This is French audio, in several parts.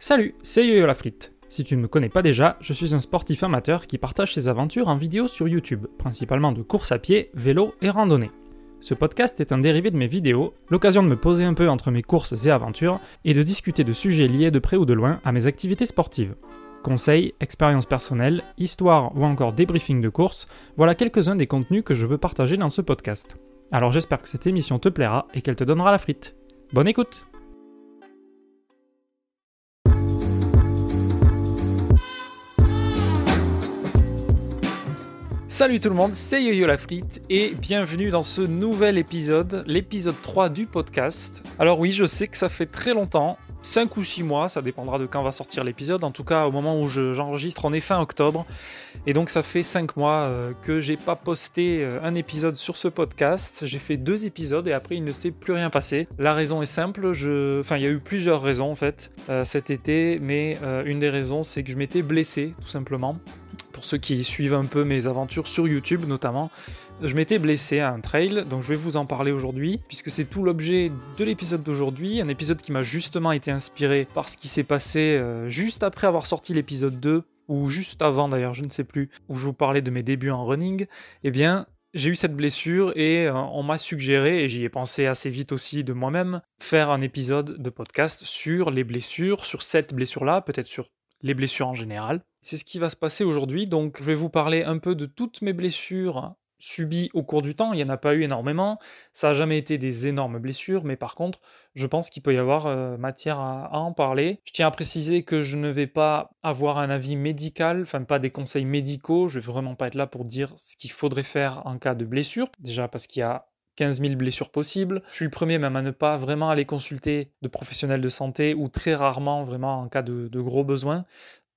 Salut, c'est Yo-Yo la frite. Si tu ne me connais pas déjà, je suis un sportif amateur qui partage ses aventures en vidéo sur YouTube, principalement de course à pied, vélo et randonnée. Ce podcast est un dérivé de mes vidéos, l'occasion de me poser un peu entre mes courses et aventures et de discuter de sujets liés de près ou de loin à mes activités sportives. Conseils, expériences personnelles, histoires ou encore débriefing de course, voilà quelques-uns des contenus que je veux partager dans ce podcast. Alors j'espère que cette émission te plaira et qu'elle te donnera la frite. Bonne écoute Salut tout le monde, c'est Yo-Yo la frite et bienvenue dans ce nouvel épisode, l'épisode 3 du podcast. Alors oui, je sais que ça fait très longtemps, 5 ou 6 mois, ça dépendra de quand va sortir l'épisode. En tout cas, au moment où j'enregistre, on est fin octobre. Et donc ça fait 5 mois euh, que j'ai pas posté euh, un épisode sur ce podcast. J'ai fait deux épisodes et après il ne s'est plus rien passé. La raison est simple, je... enfin il y a eu plusieurs raisons en fait euh, cet été, mais une des raisons c'est que je m'étais blessé tout simplement pour ceux qui suivent un peu mes aventures sur YouTube notamment. Je m'étais blessé à un trail, donc je vais vous en parler aujourd'hui, puisque c'est tout l'objet de l'épisode d'aujourd'hui, un épisode qui m'a justement été inspiré par ce qui s'est passé euh, juste après avoir sorti l'épisode 2, ou juste avant d'ailleurs, je ne sais plus, où je vous parlais de mes débuts en running. Eh bien, j'ai eu cette blessure et euh, on m'a suggéré, et j'y ai pensé assez vite aussi de moi-même, faire un épisode de podcast sur les blessures, sur cette blessure-là, peut-être sur les blessures en général. C'est ce qui va se passer aujourd'hui, donc je vais vous parler un peu de toutes mes blessures subies au cours du temps. Il n'y en a pas eu énormément, ça n'a jamais été des énormes blessures, mais par contre, je pense qu'il peut y avoir euh, matière à, en parler. Je tiens à préciser que je ne vais pas avoir un avis médical, enfin pas des conseils médicaux, je vais vraiment pas être là pour dire ce qu'il faudrait faire en cas de blessure, déjà parce qu'il y a 15 000 blessures possibles. Je suis le premier même à ne pas vraiment aller consulter de professionnels de santé ou très rarement vraiment en cas de, de gros besoins.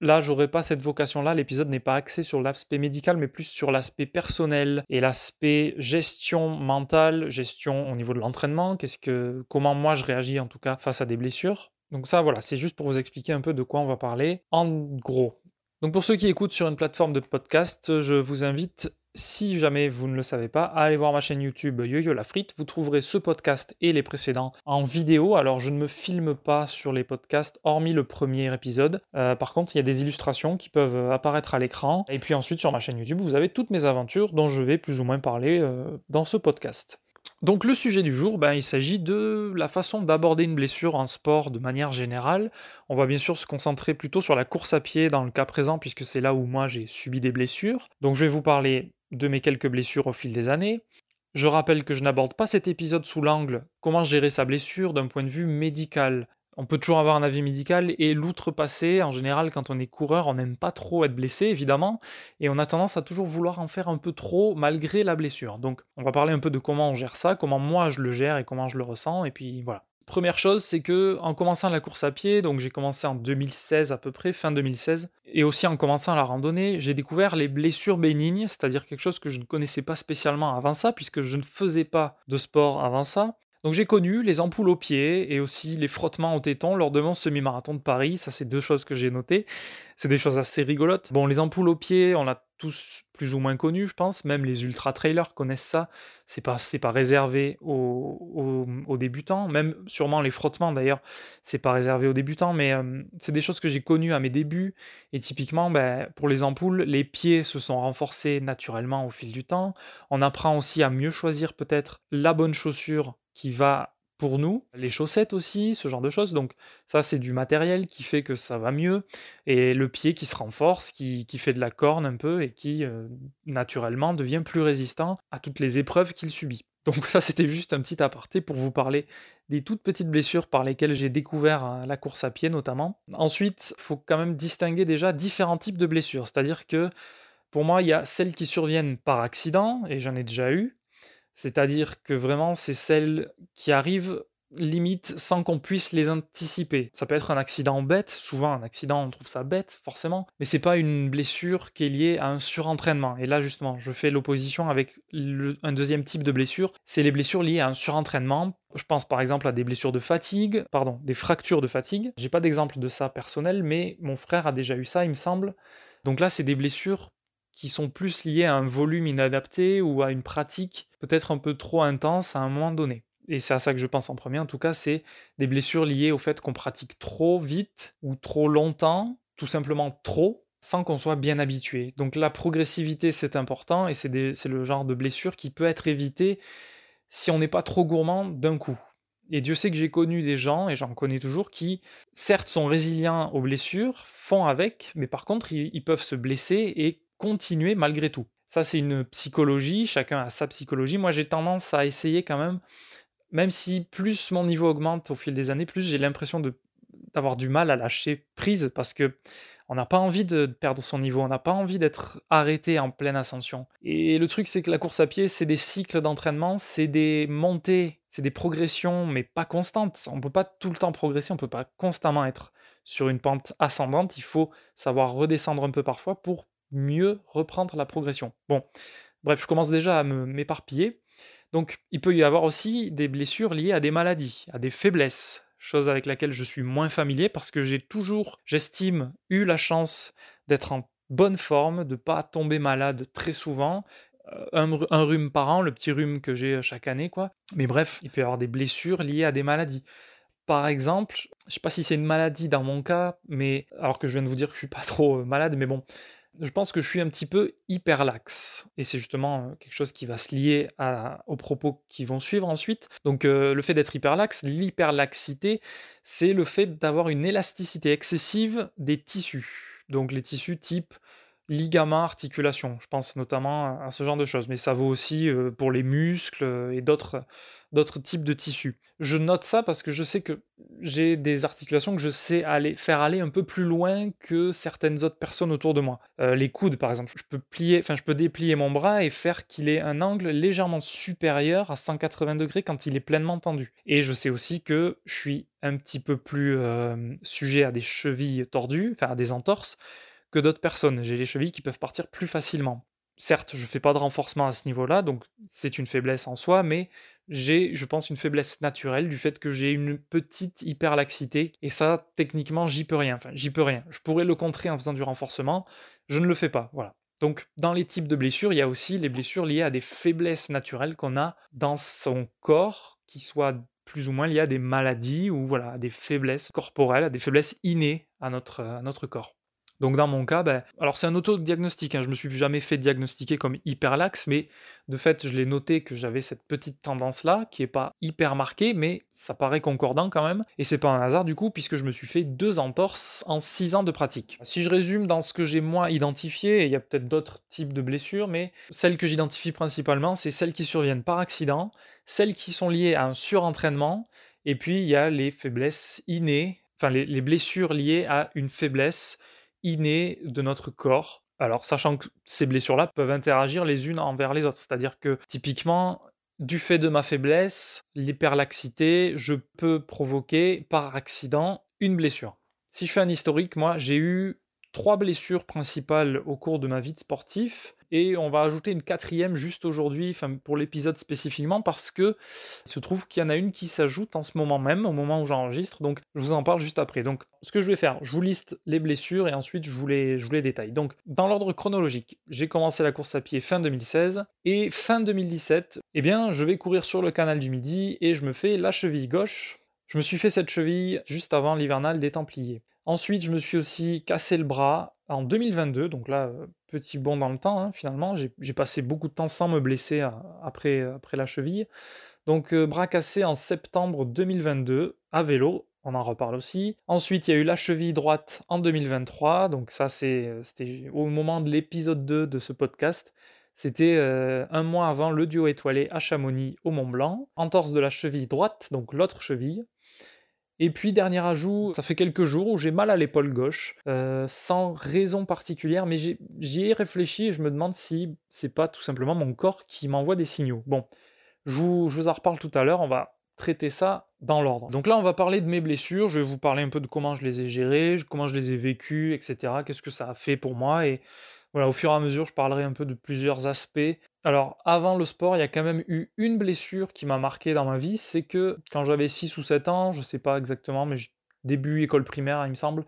Là, j'aurais pas cette vocation-là. L'épisode n'est pas axé sur l'aspect médical, mais plus sur l'aspect personnel et l'aspect gestion mentale, gestion au niveau de l'entraînement. Qu'est-ce que, comment moi je réagis en tout cas face à des blessures. Donc ça, voilà, c'est juste pour vous expliquer un peu de quoi on va parler en gros. Donc pour ceux qui écoutent sur une plateforme de podcast, je vous invite si jamais vous ne le savez pas, allez voir ma chaîne YouTube Yo-Yo la frite. Vous trouverez ce podcast et les précédents en vidéo. Alors je ne me filme pas sur les podcasts, hormis le premier épisode. Euh, par contre, il y a des illustrations qui peuvent apparaître à l'écran. Et puis ensuite, sur ma chaîne YouTube, vous avez toutes mes aventures dont je vais plus ou moins parler euh, dans ce podcast. Donc le sujet du jour, ben, il s'agit de la façon d'aborder une blessure en sport de manière générale. On va bien sûr se concentrer plutôt sur la course à pied dans le cas présent, puisque c'est là où moi j'ai subi des blessures. Donc je vais vous parler de mes quelques blessures au fil des années. Je rappelle que je n'aborde pas cet épisode sous l'angle comment gérer sa blessure d'un point de vue médical. On peut toujours avoir un avis médical et l'outrepasser. En général, quand on est coureur, on n'aime pas trop être blessé, évidemment, et on a tendance à toujours vouloir en faire un peu trop malgré la blessure. Donc, on va parler un peu de comment on gère ça, comment moi je le gère et comment je le ressens, et puis voilà. Première chose, c'est que en commençant la course à pied, donc j'ai commencé en 2016 à peu près, fin 2016, et aussi en commençant la randonnée, j'ai découvert les blessures bénignes, c'est-à-dire quelque chose que je ne connaissais pas spécialement avant ça, puisque je ne faisais pas de sport avant ça. Donc j'ai connu les ampoules aux pieds et aussi les frottements au téton lors de mon semi-marathon de Paris. Ça, c'est deux choses que j'ai notées. C'est des choses assez rigolotes. Bon, les ampoules aux pieds, on l'a tous plus ou moins connu, je pense. Même les ultra-trailers connaissent ça. C'est pas, c'est pas réservé aux, débutants. Même sûrement les frottements, d'ailleurs, c'est pas réservé aux débutants. Mais euh, c'est des choses que j'ai connues à mes débuts. Et typiquement, ben, pour les ampoules, les pieds se sont renforcés naturellement au fil du temps. On apprend aussi à mieux choisir peut-être la bonne chaussure qui va pour nous, les chaussettes aussi, ce genre de choses. Donc ça, c'est du matériel qui fait que ça va mieux. Et le pied qui se renforce, qui, fait de la corne un peu et qui, euh, naturellement, devient plus résistant à toutes les épreuves qu'il subit. Donc ça, c'était juste un petit aparté pour vous parler des toutes petites blessures par lesquelles j'ai découvert euh, la course à pied notamment. Ensuite, il faut quand même distinguer déjà différents types de blessures. C'est-à-dire que pour moi, il y a celles qui surviennent par accident, et j'en ai déjà eu, c'est-à-dire que vraiment, c'est celles qui arrivent limite sans qu'on puisse les anticiper. Ça peut être un accident bête, souvent un accident on trouve ça bête forcément, mais c'est pas une blessure qui est liée à un surentraînement. Et là justement, je fais l'opposition avec un deuxième type de blessure, c'est les blessures liées à un surentraînement. Je pense par exemple à des blessures de fatigue, pardon, des fractures de fatigue. J'ai pas d'exemple de ça personnel, mais mon frère a déjà eu ça, il me semble. Donc là, c'est des blessures qui sont plus liées à un volume inadapté ou à une pratique peut-être un peu trop intense à un moment donné. et c'est à ça que je pense en premier en tout cas, c'est des blessures liées au fait qu'on pratique trop vite ou trop longtemps, tout simplement trop, sans qu'on soit bien habitué. Donc la progressivité, c'est important et c'est le genre de blessure qui peut être évité si on n'est pas trop gourmand d'un coup. Et Dieu sait que j'ai connu des gens, et j'en connais toujours, qui, certes, sont résilients aux blessures, font avec, mais par contre, ils peuvent se blesser et continuer malgré tout. Ça, c'est une psychologie, chacun a sa psychologie. Moi, j'ai tendance à essayer quand même, même si plus mon niveau augmente au fil des années, plus j'ai l'impression d'avoir du mal à lâcher prise parce que on n'a pas envie de perdre son niveau, on n'a pas envie d'être arrêté en pleine ascension. Et le truc, c'est que la course à pied, c'est des cycles d'entraînement, c'est des montées, c'est des progressions, mais pas constantes. On ne peut pas tout le temps progresser, on ne peut pas constamment être sur une pente ascendante. Il faut savoir redescendre un peu parfois pour mieux reprendre la progression. Bon, bref, je commence déjà à m'éparpiller. Donc, il peut y avoir aussi des blessures liées à des maladies, à des faiblesses, chose avec laquelle je suis moins familier parce que j'ai toujours, j'estime, eu la chance d'être en bonne forme, de ne pas tomber malade très souvent. Euh, un, rhume par an, le petit rhume que j'ai chaque année, quoi. Mais bref, il peut y avoir des blessures liées à des maladies. Par exemple, je ne sais pas si c'est une maladie dans mon cas, mais alors que je viens de vous dire que je suis pas trop euh, malade, mais bon, je pense que je suis un petit peu hyperlaxe. Et c'est justement euh, quelque chose qui va se lier aux propos qui vont suivre ensuite. Donc euh, le fait d'être hyperlaxe, l'hyperlaxité, c'est le fait d'avoir une élasticité excessive des tissus. Donc les tissus type ligaments, articulations. Je pense notamment à ce genre de choses. Mais ça vaut aussi euh, pour les muscles et d'autres types de tissus. Je note ça parce que je sais que j'ai des articulations que je sais aller, faire aller un peu plus loin que certaines autres personnes autour de moi. Euh, les coudes, par exemple, je peux plier, enfin, je peux déplier mon bras et faire qu'il ait un angle légèrement supérieur à 180 degrés quand il est pleinement tendu. Et je sais aussi que je suis un petit peu plus euh, sujet à des chevilles tordues, enfin à des entorses, que d'autres personnes. J'ai les chevilles qui peuvent partir plus facilement. Certes, je ne fais pas de renforcement à ce niveau-là, donc c'est une faiblesse en soi, mais j'ai, je pense, une faiblesse naturelle du fait que j'ai une petite hyperlaxité, et ça, techniquement, j'y peux rien. Enfin, j'y peux rien. Je pourrais le contrer en faisant du renforcement, je ne le fais pas, voilà. Donc, dans les types de blessures, il y a aussi les blessures liées à des faiblesses naturelles qu'on a dans son corps, qui soient plus ou moins liées à des maladies ou voilà, à des faiblesses corporelles, à des faiblesses innées à notre, à notre corps. Donc dans mon cas, ben, alors c'est un autodiagnostic, hein, je me suis jamais fait diagnostiquer comme hyperlaxe, mais de fait je l'ai noté que j'avais cette petite tendance-là, qui est pas hyper marquée, mais ça paraît concordant quand même, et c'est pas un hasard du coup, puisque je me suis fait deux entorses en six ans de pratique. Si je résume dans ce que j'ai moi identifié, il y a peut-être d'autres types de blessures, mais celles que j'identifie principalement, c'est celles qui surviennent par accident, celles qui sont liées à un surentraînement, et puis il y a les faiblesses innées, enfin les blessures liées à une faiblesse, inné de notre corps. Alors, sachant que ces blessures-là peuvent interagir les unes envers les autres, c'est-à-dire que typiquement, du fait de ma faiblesse, l'hyperlaxité, je peux provoquer par accident une blessure. Si je fais un historique, moi, j'ai eu trois blessures principales au cours de ma vie de sportif. Et on va ajouter une quatrième juste aujourd'hui, pour l'épisode spécifiquement, parce que il se trouve qu'il y en a une qui s'ajoute en ce moment même, au moment où j'enregistre. Donc je vous en parle juste après. Donc ce que je vais faire, je vous liste les blessures et ensuite je vous les, je vous les détaille. Donc dans l'ordre chronologique, j'ai commencé la course à pied fin 2016 et fin 2017, eh bien je vais courir sur le canal du Midi et je me fais la cheville gauche. Je me suis fait cette cheville juste avant l'hivernal des Templiers. Ensuite, je me suis aussi cassé le bras en 2022, donc là, euh, petit bond dans le temps, hein, finalement. J'ai passé beaucoup de temps sans me blesser euh, après, après la cheville. Donc, euh, bras cassé en septembre 2022 à vélo, on en reparle aussi. Ensuite, il y a eu la cheville droite en 2023, donc ça, c'était au moment de l'épisode 2 de ce podcast. C'était un mois avant le duo étoilé à Chamonix au Mont Blanc. Entorse de la cheville droite, donc l'autre cheville. Et puis, dernier ajout, ça fait quelques jours où j'ai mal à l'épaule gauche, euh, sans raison particulière, mais j'y ai, réfléchi et je me demande si c'est pas tout simplement mon corps qui m'envoie des signaux. Bon, je vous, je vous en reparle tout à l'heure, on va traiter ça dans l'ordre. Donc là, on va parler de mes blessures, je vais vous parler un peu de comment je les ai gérées, comment je les ai vécues, etc., qu'est-ce que ça a fait pour moi, et voilà, au fur et à mesure, je parlerai un peu de plusieurs aspects. Alors, avant le sport, il y a quand même eu une blessure qui m'a marqué dans ma vie, c'est que quand j'avais 6 ou 7 ans, je sais pas exactement, mais début école primaire, il me semble,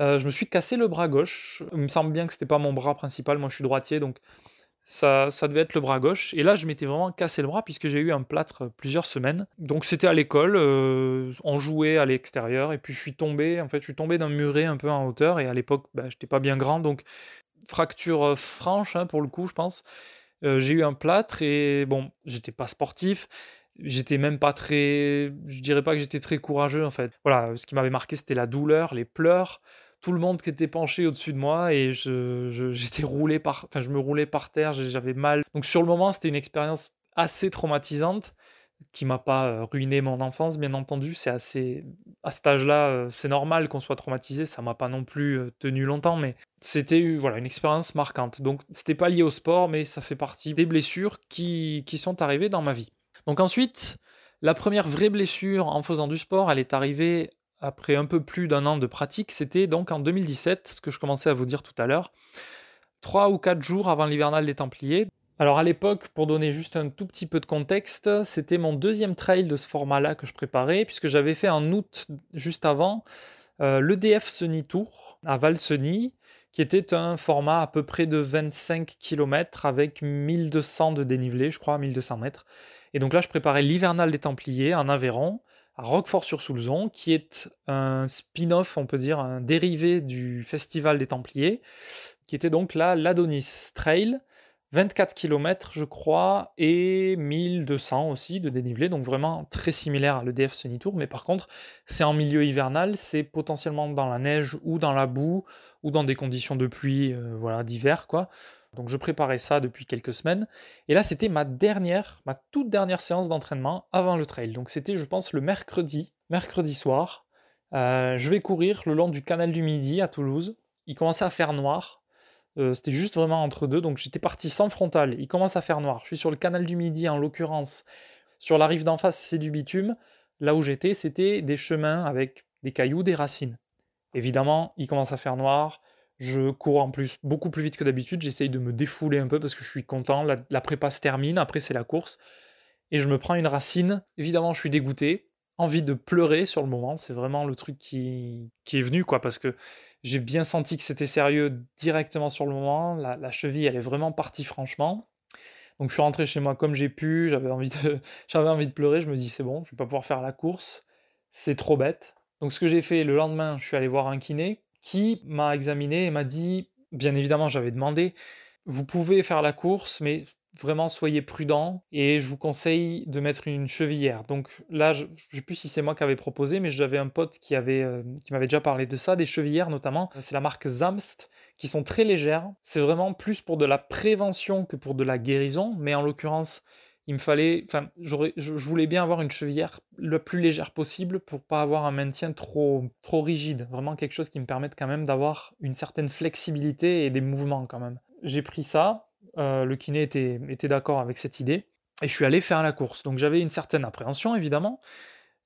euh, je me suis cassé le bras gauche. Il me semble bien que c'était pas mon bras principal, moi je suis droitier, donc Ça, ça devait être le bras gauche. Et là, je m'étais vraiment cassé le bras puisque j'ai eu un plâtre plusieurs semaines. Donc c'était à l'école, euh, on jouait à l'extérieur et puis je suis tombé, en fait, je suis tombé d'un muret un peu en hauteur et à l'époque, bah, j'étais pas bien grand, donc fracture euh, franche hein, pour le coup, je pense. Euh, j'ai eu un plâtre et bon, j'étais pas sportif, j'étais même pas très, je dirais pas que j'étais très courageux en fait. Voilà, ce qui m'avait marqué c'était la douleur, les pleurs tout le monde qui était penché au-dessus de moi et je, j'étais roulé par, enfin, je me roulais par terre, j'avais mal. Donc sur le moment, c'était une expérience assez traumatisante qui m'a pas euh, ruiné mon enfance, bien entendu. C'est assez, à cet âge-là, euh, c'est normal qu'on soit traumatisé. Ça m'a pas non plus euh, tenu longtemps, mais c'était voilà une expérience marquante. Donc c'était pas lié au sport, mais ça fait partie des blessures qui, qui sont arrivées dans ma vie. Donc ensuite, la première vraie blessure en faisant du sport, elle est arrivée après un peu plus d'un an de pratique, c'était donc en 2017, ce que je commençais à vous dire tout à l'heure, trois ou quatre jours avant l'hivernal des Templiers. Alors à l'époque, pour donner juste un tout petit peu de contexte, c'était mon deuxième trail de ce format-là que je préparais, puisque j'avais fait en août juste avant euh, l'EDF Seni Tour à Valseny, qui était un format à peu près de 25 km avec 1200 de dénivelé, je crois, 1200 mètres. Et donc là, je préparais l'hivernal des Templiers en Aveyron à Roquefort-sur-Soulzon, qui est un spin-off, on peut dire, un dérivé du Festival des Templiers, qui était donc là l'Adonis Trail, 24 km je crois, et 1200 aussi de dénivelé, donc vraiment très similaire à l'EDF Sunny Tour, mais par contre c'est en milieu hivernal, c'est potentiellement dans la neige ou dans la boue, ou dans des conditions de pluie euh, voilà, d'hiver, quoi. Donc je préparais ça depuis quelques semaines. Et là, c'était ma dernière, ma toute dernière séance d'entraînement avant le trail. Donc c'était, je pense, le mercredi, mercredi soir. Euh, je vais courir le long du canal du Midi à Toulouse. Il commençait à faire noir. Euh, c'était juste vraiment entre deux. Donc j'étais parti sans frontal. Il commence à faire noir. Je suis sur le canal du Midi en l'occurrence. Sur la rive d'en face, c'est du bitume. Là où j'étais, c'était des chemins avec des cailloux, des racines. Évidemment, il commence à faire noir. Je cours en plus beaucoup plus vite que d'habitude. J'essaye de me défouler un peu parce que je suis content. La, prépa se termine. Après, c'est la course. Et je me prends une racine. Évidemment, je suis dégoûté. Envie de pleurer sur le moment. C'est vraiment le truc qui, qui est venu, quoi. Parce que j'ai bien senti que c'était sérieux directement sur le moment. La, cheville, elle est vraiment partie, franchement. Donc, je suis rentré chez moi comme j'ai pu. J'avais envie, de, j'avais envie de pleurer. Je me dis, c'est bon, je vais pas pouvoir faire la course. C'est trop bête. Donc, ce que j'ai fait le lendemain, je suis allé voir un kiné qui m'a examiné et m'a dit, bien évidemment j'avais demandé, vous pouvez faire la course, mais vraiment soyez prudent et je vous conseille de mettre une chevillère. Donc là, je ne sais plus si c'est moi qui avais proposé, mais j'avais un pote qui avait euh, qui m'avait déjà parlé de ça, des chevillères notamment. C'est la marque Zamst qui sont très légères. C'est vraiment plus pour de la prévention que pour de la guérison, mais en l'occurrence, il me fallait, enfin, je, voulais bien avoir une chevillère le plus légère possible pour pas avoir un maintien trop, trop rigide. Vraiment quelque chose qui me permette quand même d'avoir une certaine flexibilité et des mouvements quand même. J'ai pris ça, euh, le kiné était, était d'accord avec cette idée, et je suis allé faire la course. Donc j'avais une certaine appréhension évidemment.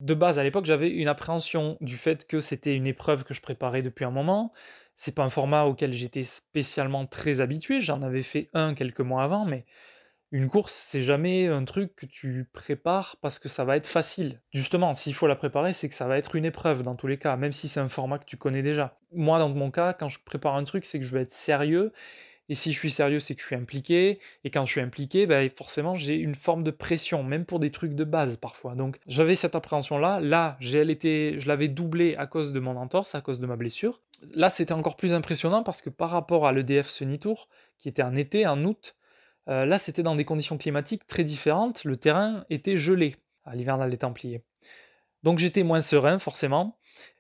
De base, à l'époque, j'avais une appréhension du fait que c'était une épreuve que je préparais depuis un moment. C'est pas un format auquel j'étais spécialement très habitué. J'en avais fait un quelques mois avant, mais une course, c'est jamais un truc que tu prépares parce que ça va être facile. Justement, s'il faut la préparer, c'est que ça va être une épreuve dans tous les cas, même si c'est un format que tu connais déjà. Moi, dans mon cas, quand je prépare un truc, c'est que je vais être sérieux. Et si je suis sérieux, c'est que je suis impliqué. Et quand je suis impliqué, ben, forcément, j'ai une forme de pression, même pour des trucs de base parfois. Donc, j'avais cette appréhension-là. Là, je l'avais doublé à cause de mon entorse, à cause de ma blessure. Là, c'était encore plus impressionnant parce que par rapport à l'EDF Sunny Tour, qui était en été, en août, euh, là, c'était dans des conditions climatiques très différentes. Le terrain était gelé à l'hivernal des Templiers. Donc j'étais moins serein, forcément.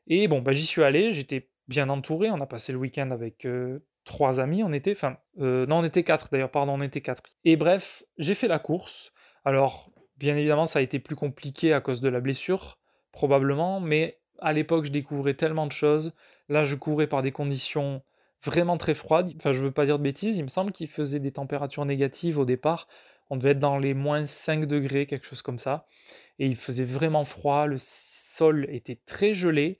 Et bon, bah, j'y suis allé, j'étais bien entouré. On a passé le week-end avec euh, trois amis, on était. Enfin, euh, non, on était quatre d'ailleurs, pardon, on était quatre. Et bref, j'ai fait la course. Alors, bien évidemment, ça a été plus compliqué à cause de la blessure, probablement, mais à l'époque, je découvrais tellement de choses. Là, je courais par des conditions vraiment très froide. Enfin, je veux pas dire de bêtises, il me semble qu'il faisait des températures négatives au départ. On devait être dans les moins 5 degrés, quelque chose comme ça. Et il faisait vraiment froid, le sol était très gelé.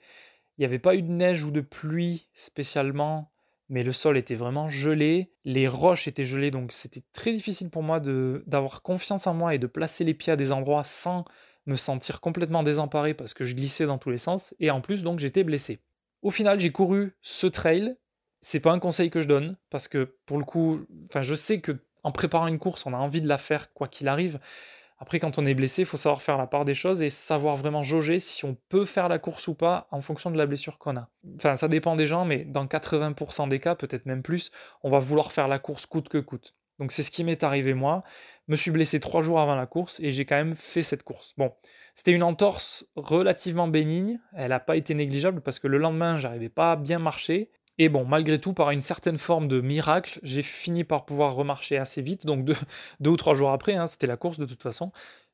Il n'y avait pas eu de neige ou de pluie spécialement, mais le sol était vraiment gelé. Les roches étaient gelées, donc c'était très difficile pour moi d'avoir confiance en moi et de placer les pieds à des endroits sans me sentir complètement désemparé parce que je glissais dans tous les sens. Et en plus, donc, j'étais blessé. Au final, j'ai couru ce trail c'est pas un conseil que je donne parce que pour le coup, enfin, je sais que En préparant une course, on a envie de la faire quoi qu'il arrive. Après, quand on est blessé, il faut savoir faire la part des choses et savoir vraiment jauger si on peut faire la course ou pas en fonction de la blessure qu'on a. Enfin, ça dépend des gens, mais dans 80% des cas, peut-être même plus, on va vouloir faire la course coûte que coûte. Donc c'est ce qui m'est arrivé moi. Je me suis blessé trois jours avant la course et j'ai quand même fait cette course. Bon, c'était une entorse relativement bénigne. Elle n'a pas été négligeable parce que le lendemain, j'arrivais pas à bien marcher. Et bon, malgré tout, par une certaine forme de miracle, j'ai fini par pouvoir remarcher assez vite. Donc deux, ou trois jours après, hein, c'était la course de toute façon.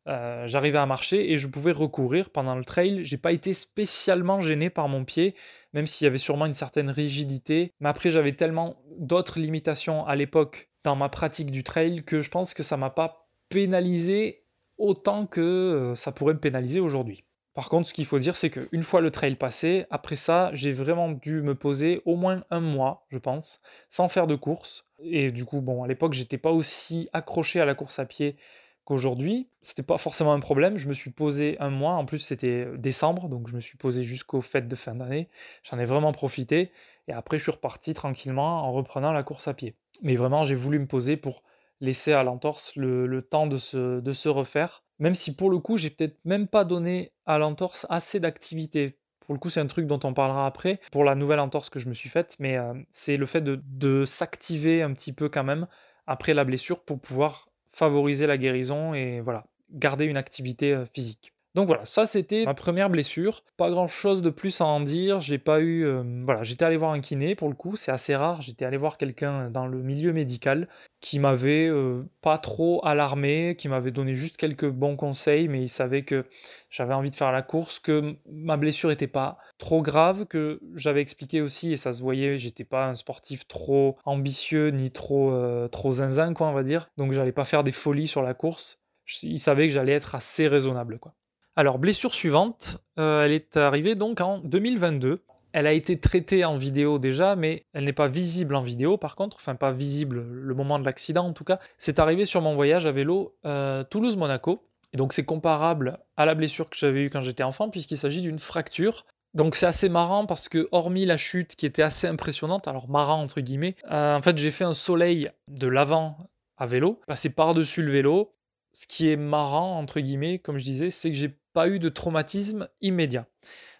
Euh, j'arrivais à marcher et je pouvais recourir pendant le trail. J'ai pas été spécialement gêné par mon pied, même s'il y avait sûrement une certaine rigidité. Mais après, j'avais tellement d'autres limitations à l'époque dans ma pratique du trail que je pense que ça m'a pas pénalisé autant que euh, ça pourrait me pénaliser aujourd'hui. Par contre, ce qu'il faut dire, c'est qu'une fois le trail passé, après ça, j'ai vraiment dû me poser au moins un mois, je pense, sans faire de course. Et du coup, bon, à l'époque, j'étais pas aussi accroché à la course à pied qu'aujourd'hui. C'était pas forcément un problème. Je me suis posé un mois. En plus, c'était décembre, donc je me suis posé jusqu'aux fêtes de fin d'année. J'en ai vraiment profité. Et après, je suis reparti tranquillement en reprenant la course à pied. Mais vraiment, j'ai voulu me poser pour laisser à l'entorse le, temps de se, de se refaire. Même si pour le coup, j'ai peut-être même pas donné à l'entorse assez d'activité. Pour le coup, c'est un truc dont on parlera après, pour la nouvelle entorse que je me suis faite, mais euh, c'est le fait de, de s'activer un petit peu quand même après la blessure pour pouvoir favoriser la guérison et voilà, garder une activité euh, physique. Donc voilà, ça c'était ma première blessure. Pas grand chose de plus à en dire. J'ai pas eu. Euh, voilà, j'étais allé voir un kiné pour le coup, c'est assez rare. J'étais allé voir quelqu'un dans le milieu médical qui m'avait euh, pas trop alarmé, qui m'avait donné juste quelques bons conseils, mais il savait que j'avais envie de faire la course, que ma blessure était pas trop grave, que j'avais expliqué aussi, et ça se voyait, j'étais pas un sportif trop ambitieux ni trop, euh, trop zinzin, quoi, on va dire. Donc j'allais pas faire des folies sur la course. Il savait que j'allais être assez raisonnable, quoi. Alors, blessure suivante, euh, elle est arrivée donc en 2022. Elle a été traitée en vidéo déjà, mais elle n'est pas visible en vidéo par contre, enfin pas visible le moment de l'accident en tout cas. C'est arrivé sur mon voyage à vélo euh, Toulouse-Monaco. Et donc c'est comparable à la blessure que j'avais eue quand j'étais enfant, puisqu'il s'agit d'une fracture. Donc c'est assez marrant parce que hormis la chute qui était assez impressionnante, alors marrant entre guillemets, euh, en fait j'ai fait un soleil de l'avant à vélo, passé par-dessus le vélo. Ce qui est marrant entre guillemets, comme je disais, c'est que j'ai pas eu de traumatisme immédiat.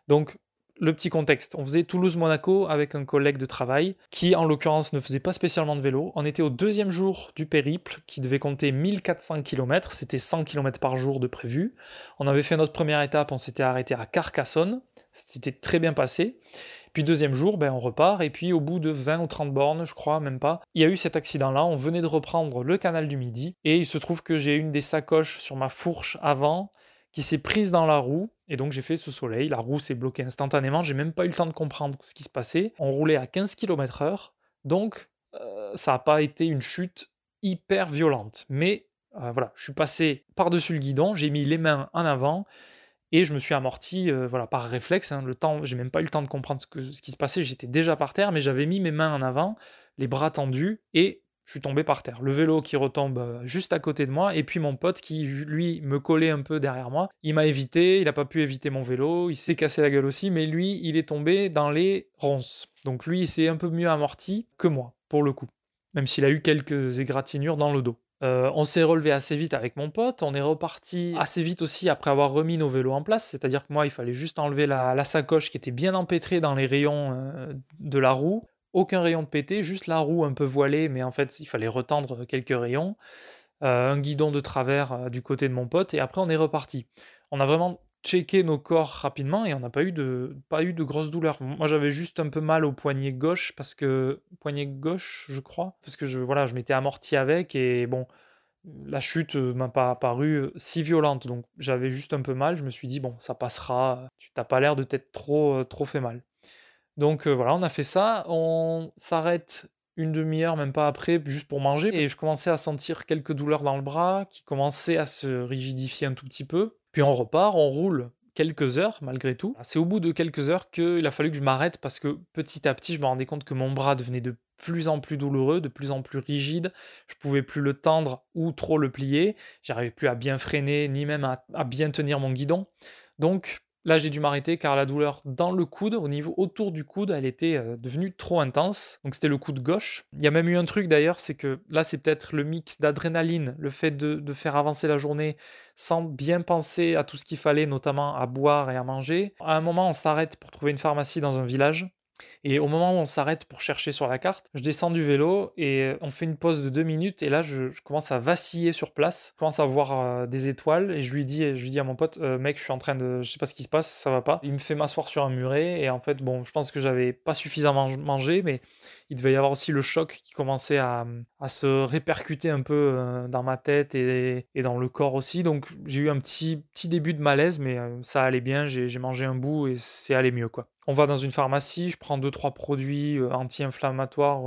Donc, le petit contexte, on faisait Toulouse-Monaco avec un collègue de travail qui, en l'occurrence, ne faisait pas spécialement de vélo. On était au deuxième jour du périple qui devait compter 1400 km, c'était 100 km par jour de prévu. On avait fait notre première étape, on s'était arrêté à Carcassonne, c'était très bien passé. Puis deuxième jour, ben on repart, et puis au bout de 20 ou 30 bornes, je crois, même pas, il y a eu cet accident-là, on venait de reprendre le canal du Midi, et il se trouve que j'ai une des sacoches sur ma fourche avant, qui s'est prise dans la roue. Et donc j'ai fait ce soleil, la roue s'est bloquée instantanément, j'ai même pas eu le temps de comprendre ce qui se passait. On roulait à 15 km/h, donc euh, ça n'a pas été une chute hyper violente. Mais euh, voilà, je suis passé par-dessus le guidon, j'ai mis les mains en avant et je me suis amorti euh, voilà, par réflexe. Hein. le temps, j'ai même pas eu le temps de comprendre ce, ce qui se passait, j'étais déjà par terre, mais j'avais mis mes mains en avant, les bras tendus et je suis tombé par terre. Le vélo qui retombe euh, juste à côté de moi, et puis mon pote qui, lui, me collait un peu derrière moi. Il m'a évité, il n'a pas pu éviter mon vélo, il s'est cassé la gueule aussi, mais lui, il est tombé dans les ronces. Donc lui, il s'est un peu mieux amorti que moi, pour le coup. Même s'il a eu quelques égratignures dans le dos. Euh, on s'est relevé assez vite avec mon pote, on est reparti assez vite aussi après avoir remis nos vélos en place, c'est-à-dire que moi il fallait juste enlever la, sacoche qui était bien empêtrée dans les rayons euh, de la roue, aucun rayon de pété, juste la roue un peu voilée, mais en fait, il fallait retendre quelques rayons. Euh, un guidon de travers euh, du côté de mon pote, et après, on est reparti. On a vraiment checké nos corps rapidement et on n'a pas eu de pas eu de grosses douleurs. Moi j'avais juste un peu mal au poignet gauche parce que poignet gauche je crois parce que je voilà je m'étais amorti avec et bon la chute euh, m'a pas paru si violente donc j'avais juste un peu mal. Je me suis dit bon ça passera. Tu t'as pas l'air de t'être trop trop fait mal. Donc euh, voilà, on a fait ça. On s'arrête une demi-heure, même pas après, juste pour manger. Et je commençais à sentir quelques douleurs dans le bras qui commençaient à se rigidifier un tout petit peu. Puis on repart, on roule quelques heures malgré tout. C'est au bout de quelques heures qu'il a fallu que je m'arrête parce que petit à petit, je me rendais compte que mon bras devenait de plus en plus douloureux, de plus en plus rigide. Je pouvais plus le tendre ou trop le plier. J'arrivais plus à bien freiner, ni même à, à bien tenir mon guidon. Donc Là, j'ai dû m'arrêter car la douleur dans le coude, au niveau autour du coude, elle était euh, devenue trop intense. Donc c'était le coude gauche. Il y a même eu un truc d'ailleurs, c'est que là, c'est peut-être le mix d'adrénaline, le fait de, de, faire avancer la journée sans bien penser à tout ce qu'il fallait, notamment à boire et à manger. À un moment, on s'arrête pour trouver une pharmacie dans un village. Et au moment où on s'arrête pour chercher sur la carte, je descends du vélo et on fait une pause de deux minutes. Et là, je, commence à vaciller sur place. Je commence à voir euh, des étoiles et je lui dis, je lui dis à mon pote, euh, mec, je suis en train de, je sais pas ce qui se passe, ça va pas. Il me fait m'asseoir sur un muret et en fait, bon, je pense que j'avais pas suffisamment mangé, mais il devait y avoir aussi le choc qui commençait à, se répercuter un peu dans ma tête et, dans le corps aussi. Donc j'ai eu un petit, petit début de malaise, mais ça allait bien. J'ai mangé un bout et c'est allé mieux quoi. On va dans une pharmacie, je prends deux trois produits anti-inflammatoires,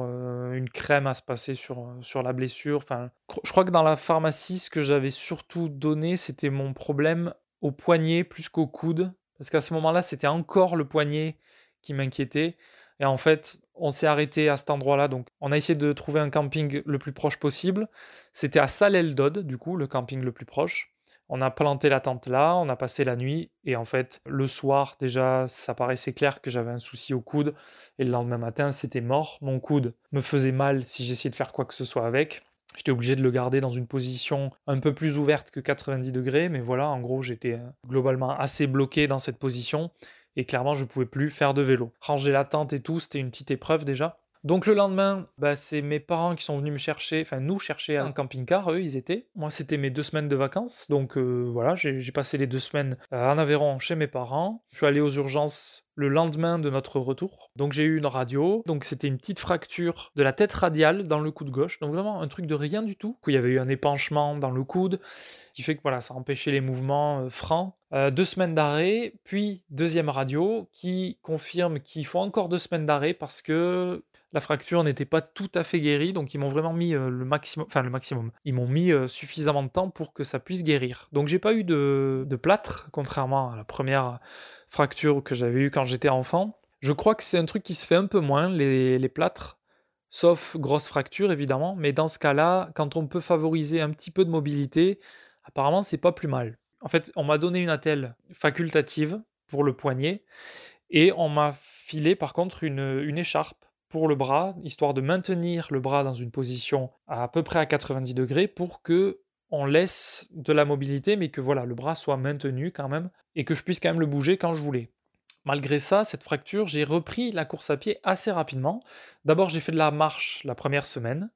une crème à se passer sur, sur la blessure. Enfin, je crois que dans la pharmacie, ce que j'avais surtout donné, c'était mon problème au poignet plus qu'au coude. Parce qu'à ce moment-là, c'était encore le poignet qui m'inquiétait. Et en fait, on s'est arrêté à cet endroit-là. Donc, on a essayé de trouver un camping le plus proche possible. C'était à Salel-Dod, du coup, le camping le plus proche. On a planté la tente là, on a passé la nuit. Et en fait, le soir, déjà, ça paraissait clair que j'avais un souci au coude. Et le lendemain matin, c'était mort. Mon coude me faisait mal si j'essayais de faire quoi que ce soit avec. J'étais obligé de le garder dans une position un peu plus ouverte que 90 degrés, mais voilà, en gros, j'étais euh, globalement assez bloqué dans cette position et clairement je pouvais plus faire de vélo. Ranger la tente et tout, c'était une petite épreuve déjà. Donc le lendemain, bah, c'est mes parents qui sont venus me chercher, enfin nous chercher un camping-car, eux ils étaient. Moi c'était mes deux semaines de vacances, donc euh, voilà, j'ai passé les deux semaines en Aveyron chez mes parents. Je suis allé aux urgences le lendemain de notre retour. Donc j'ai eu une radio, donc c'était une petite fracture de la tête radiale dans le coude gauche, donc vraiment un truc de rien du tout. Il y avait eu un épanchement dans le coude, qui fait que voilà, ça empêchait les mouvements euh, francs. Euh, deux semaines d'arrêt, puis deuxième radio qui confirme qu'il faut encore deux semaines d'arrêt parce que la fracture n'était pas tout à fait guérie, donc ils m'ont vraiment mis euh, le maximum, enfin le maximum, ils m'ont mis suffisamment de temps pour que ça puisse guérir. Donc j'ai pas eu de, de plâtre, contrairement à la première fracture que j'avais eu quand j'étais enfant. Je crois que c'est un truc qui se fait un peu moins, les, plâtres, sauf grosse fracture évidemment, mais dans ce cas-là, quand on peut favoriser un petit peu de mobilité, apparemment c'est pas plus mal. En fait, on m'a donné une attelle facultative pour le poignet, et on m'a filé par contre une écharpe pour le bras, histoire de maintenir le bras dans une position à, peu près à 90 degrés pour que on laisse de la mobilité, mais que voilà, le bras soit maintenu quand même, et que je puisse quand même le bouger quand je voulais. Malgré ça, cette fracture, j'ai repris la course à pied assez rapidement. D'abord, j'ai fait de la marche la première semaine,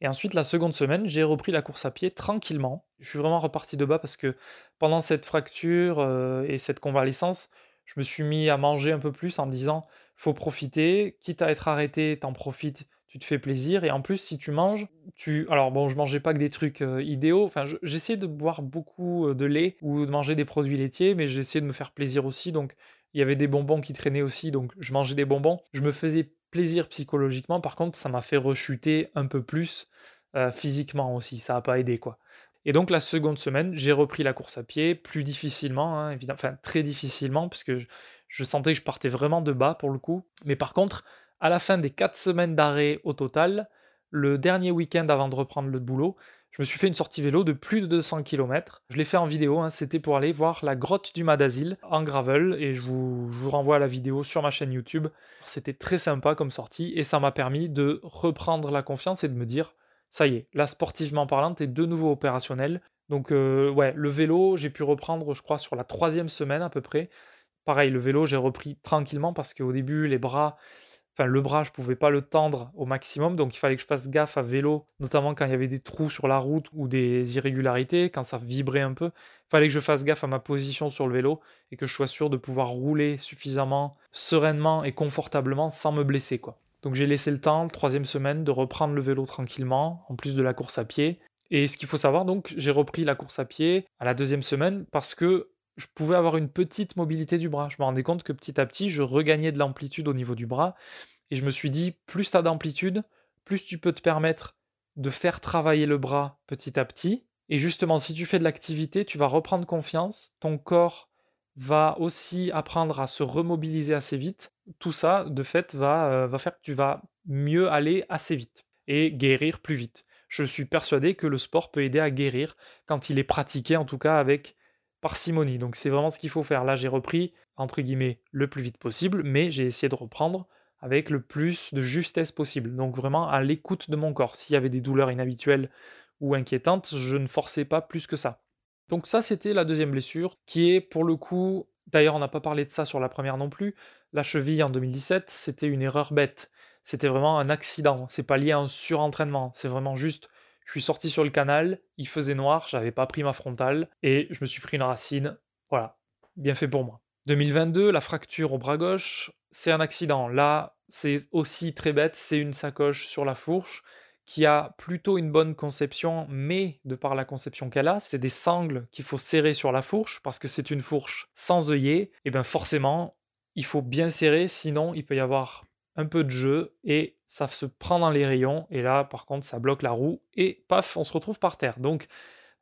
et ensuite, la seconde semaine, j'ai repris la course à pied tranquillement. Je suis vraiment reparti de bas parce que pendant cette fracture euh, et cette convalescence, je me suis mis à manger un peu plus en me disant faut profiter, quitte à être arrêté, t'en profites, tu te fais plaisir. Et en plus, si tu manges, tu. Alors bon, je mangeais pas que des trucs euh, idéaux. Enfin, j'essayais de boire beaucoup euh, de lait ou de manger des produits laitiers, mais j'essayais de me faire plaisir aussi. Donc, il y avait des bonbons qui traînaient aussi, donc je mangeais des bonbons. Je me faisais plaisir psychologiquement. Par contre, ça m'a fait rechuter un peu plus euh, physiquement aussi. Ça n'a pas aidé, quoi. Et donc la seconde semaine, j'ai repris la course à pied, plus difficilement, hein, évidemment, enfin très difficilement, parce que je, sentais que je partais vraiment de bas pour le coup. Mais par contre, à la fin des 4 semaines d'arrêt au total, le dernier week-end avant de reprendre le boulot, je me suis fait une sortie vélo de plus de 200 km. Je l'ai fait en vidéo, hein, c'était pour aller voir la grotte du Madazil en gravel et je vous, je vous renvoie à la vidéo sur ma chaîne YouTube. C'était très sympa comme sortie et ça m'a permis de reprendre la confiance et de me dire ça y est, là sportivement parlant, t'es de nouveau opérationnel. Donc euh, ouais, le vélo, j'ai pu reprendre je crois sur la troisième semaine à peu près. Pareil, le vélo, j'ai repris tranquillement parce qu'au début, les bras, Enfin, le bras, je pouvais pas le tendre au maximum, donc il fallait que je fasse gaffe à vélo, notamment quand il y avait des trous sur la route ou des irrégularités, quand ça vibrait un peu. Il fallait que je fasse gaffe à ma position sur le vélo et que je sois sûr de pouvoir rouler suffisamment sereinement et confortablement sans me blesser, quoi. Donc j'ai laissé le temps, troisième semaine, de reprendre le vélo tranquillement, en plus de la course à pied. Et ce qu'il faut savoir, donc, j'ai repris la course à pied à la deuxième semaine parce que je pouvais avoir une petite mobilité du bras. Je me rendais compte que petit à petit, je regagnais de l'amplitude au niveau du bras. Et je me suis dit, plus tu as d'amplitude, plus tu peux te permettre de faire travailler le bras petit à petit. Et justement, si tu fais de l'activité, tu vas reprendre confiance, ton corps va aussi apprendre à se remobiliser assez vite. Tout ça, de fait, va, euh, va faire que tu vas mieux aller assez vite et guérir plus vite. Je suis persuadé que le sport peut aider à guérir quand il est pratiqué, en tout cas avec parcimonie. Donc c'est vraiment ce qu'il faut faire. Là, j'ai repris, entre guillemets, le plus vite possible, mais j'ai essayé de reprendre avec le plus de justesse possible. Donc vraiment à l'écoute de mon corps. S'il y avait des douleurs inhabituelles ou inquiétantes, je ne forçais pas plus que ça. Donc ça, c'était la deuxième blessure, qui est pour le coup, d'ailleurs on n'a pas parlé de ça sur la première non plus, la cheville en 2017, c'était une erreur bête. C'était vraiment un accident, c'est pas lié à un surentraînement, c'est vraiment juste, je suis sorti sur le canal, il faisait noir, j'avais pas pris ma frontale, et je me suis pris une racine, voilà, bien fait pour moi. 2022, la fracture au bras gauche, c'est un accident. Là, c'est aussi très bête, c'est une sacoche sur la fourche qui a plutôt une bonne conception, mais de par la conception qu'elle a, c'est des sangles qu'il faut serrer sur la fourche, parce que c'est une fourche sans œillet, et bien forcément, il faut bien serrer, sinon il peut y avoir un peu de jeu, et ça se prend dans les rayons, et là par contre ça bloque la roue, et paf, on se retrouve par terre. Donc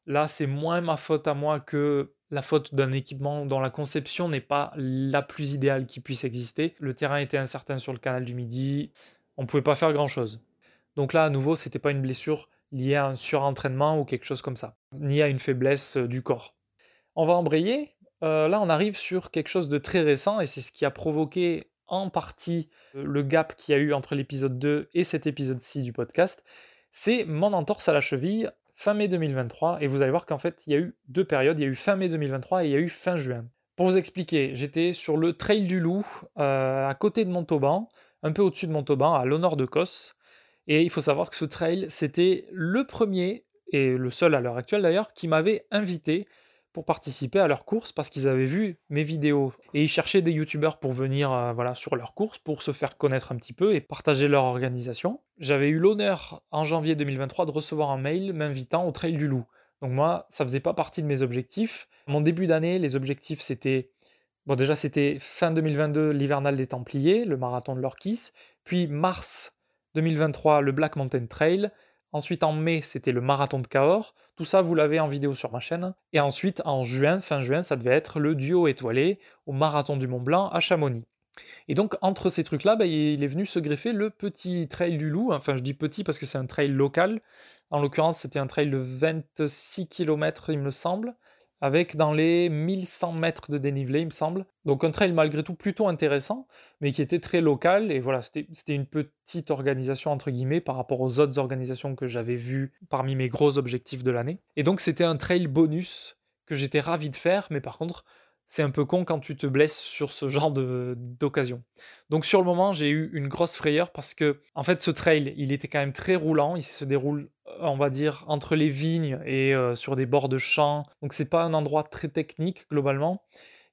là c'est moins ma faute à moi que la faute d'un équipement dont la conception n'est pas la plus idéale qui puisse exister. Le terrain était incertain sur le canal du Midi, on ne pouvait pas faire grand chose. Donc là, à nouveau, c'était pas une blessure liée à un surentraînement ou quelque chose comme ça, ni à une faiblesse euh, du corps. On va embrayer. Euh, là, on arrive sur quelque chose de très récent et c'est ce qui a provoqué en partie euh, le gap qu'il y a eu entre l'épisode 2 et cet épisode-ci du podcast. C'est mon entorse à la cheville fin mai 2023 et vous allez voir qu'en fait, il y a eu deux périodes. Il y a eu fin mai 2023 et il y a eu fin juin. Pour vous expliquer, j'étais sur le Trail du Loup, à côté de Montauban, un peu au-dessus de Montauban, à l'honneur de Cos. Et il faut savoir que ce trail, c'était le premier, et le seul à l'heure actuelle d'ailleurs, qui m'avait invité pour participer à leur course parce qu'ils avaient vu mes vidéos et ils cherchaient des youtubeurs pour venir euh, voilà, sur leur course pour se faire connaître un petit peu et partager leur organisation. J'avais eu l'honneur en janvier 2023 de recevoir un mail m'invitant au Trail du Loup. Donc moi, ça faisait pas partie de mes objectifs. Mon début d'année, les objectifs c'était bon déjà c'était fin 2022 l'hivernal des Templiers, le marathon de l'Orchis, puis mars 2023, le Black Mountain Trail. Ensuite, en mai, c'était le marathon de Cahors. Tout ça, vous l'avez en vidéo sur ma chaîne. Et ensuite, en juin, fin juin, ça devait être le duo étoilé au marathon du Mont Blanc à Chamonix. Et donc, entre ces trucs-là, bah, il est venu se greffer le petit trail du loup. Enfin, je dis petit parce que c'est un trail local. En l'occurrence, c'était un trail de 26 km, il me semble avec dans les 1100 mètres de dénivelé, il me semble. Donc un trail malgré tout plutôt intéressant, mais qui était très local, et voilà, c'était une petite organisation entre guillemets par rapport aux autres organisations que j'avais vues parmi mes gros objectifs de l'année. Et donc c'était un trail bonus que j'étais ravi de faire, mais par contre, c'est un peu con quand tu te blesses sur ce genre d'occasion. Donc sur le moment, j'ai eu une grosse frayeur parce que en fait ce trail, il était quand même très roulant, il se déroule on va dire entre les vignes et euh, sur des bords de champs. Donc c'est pas un endroit très technique globalement.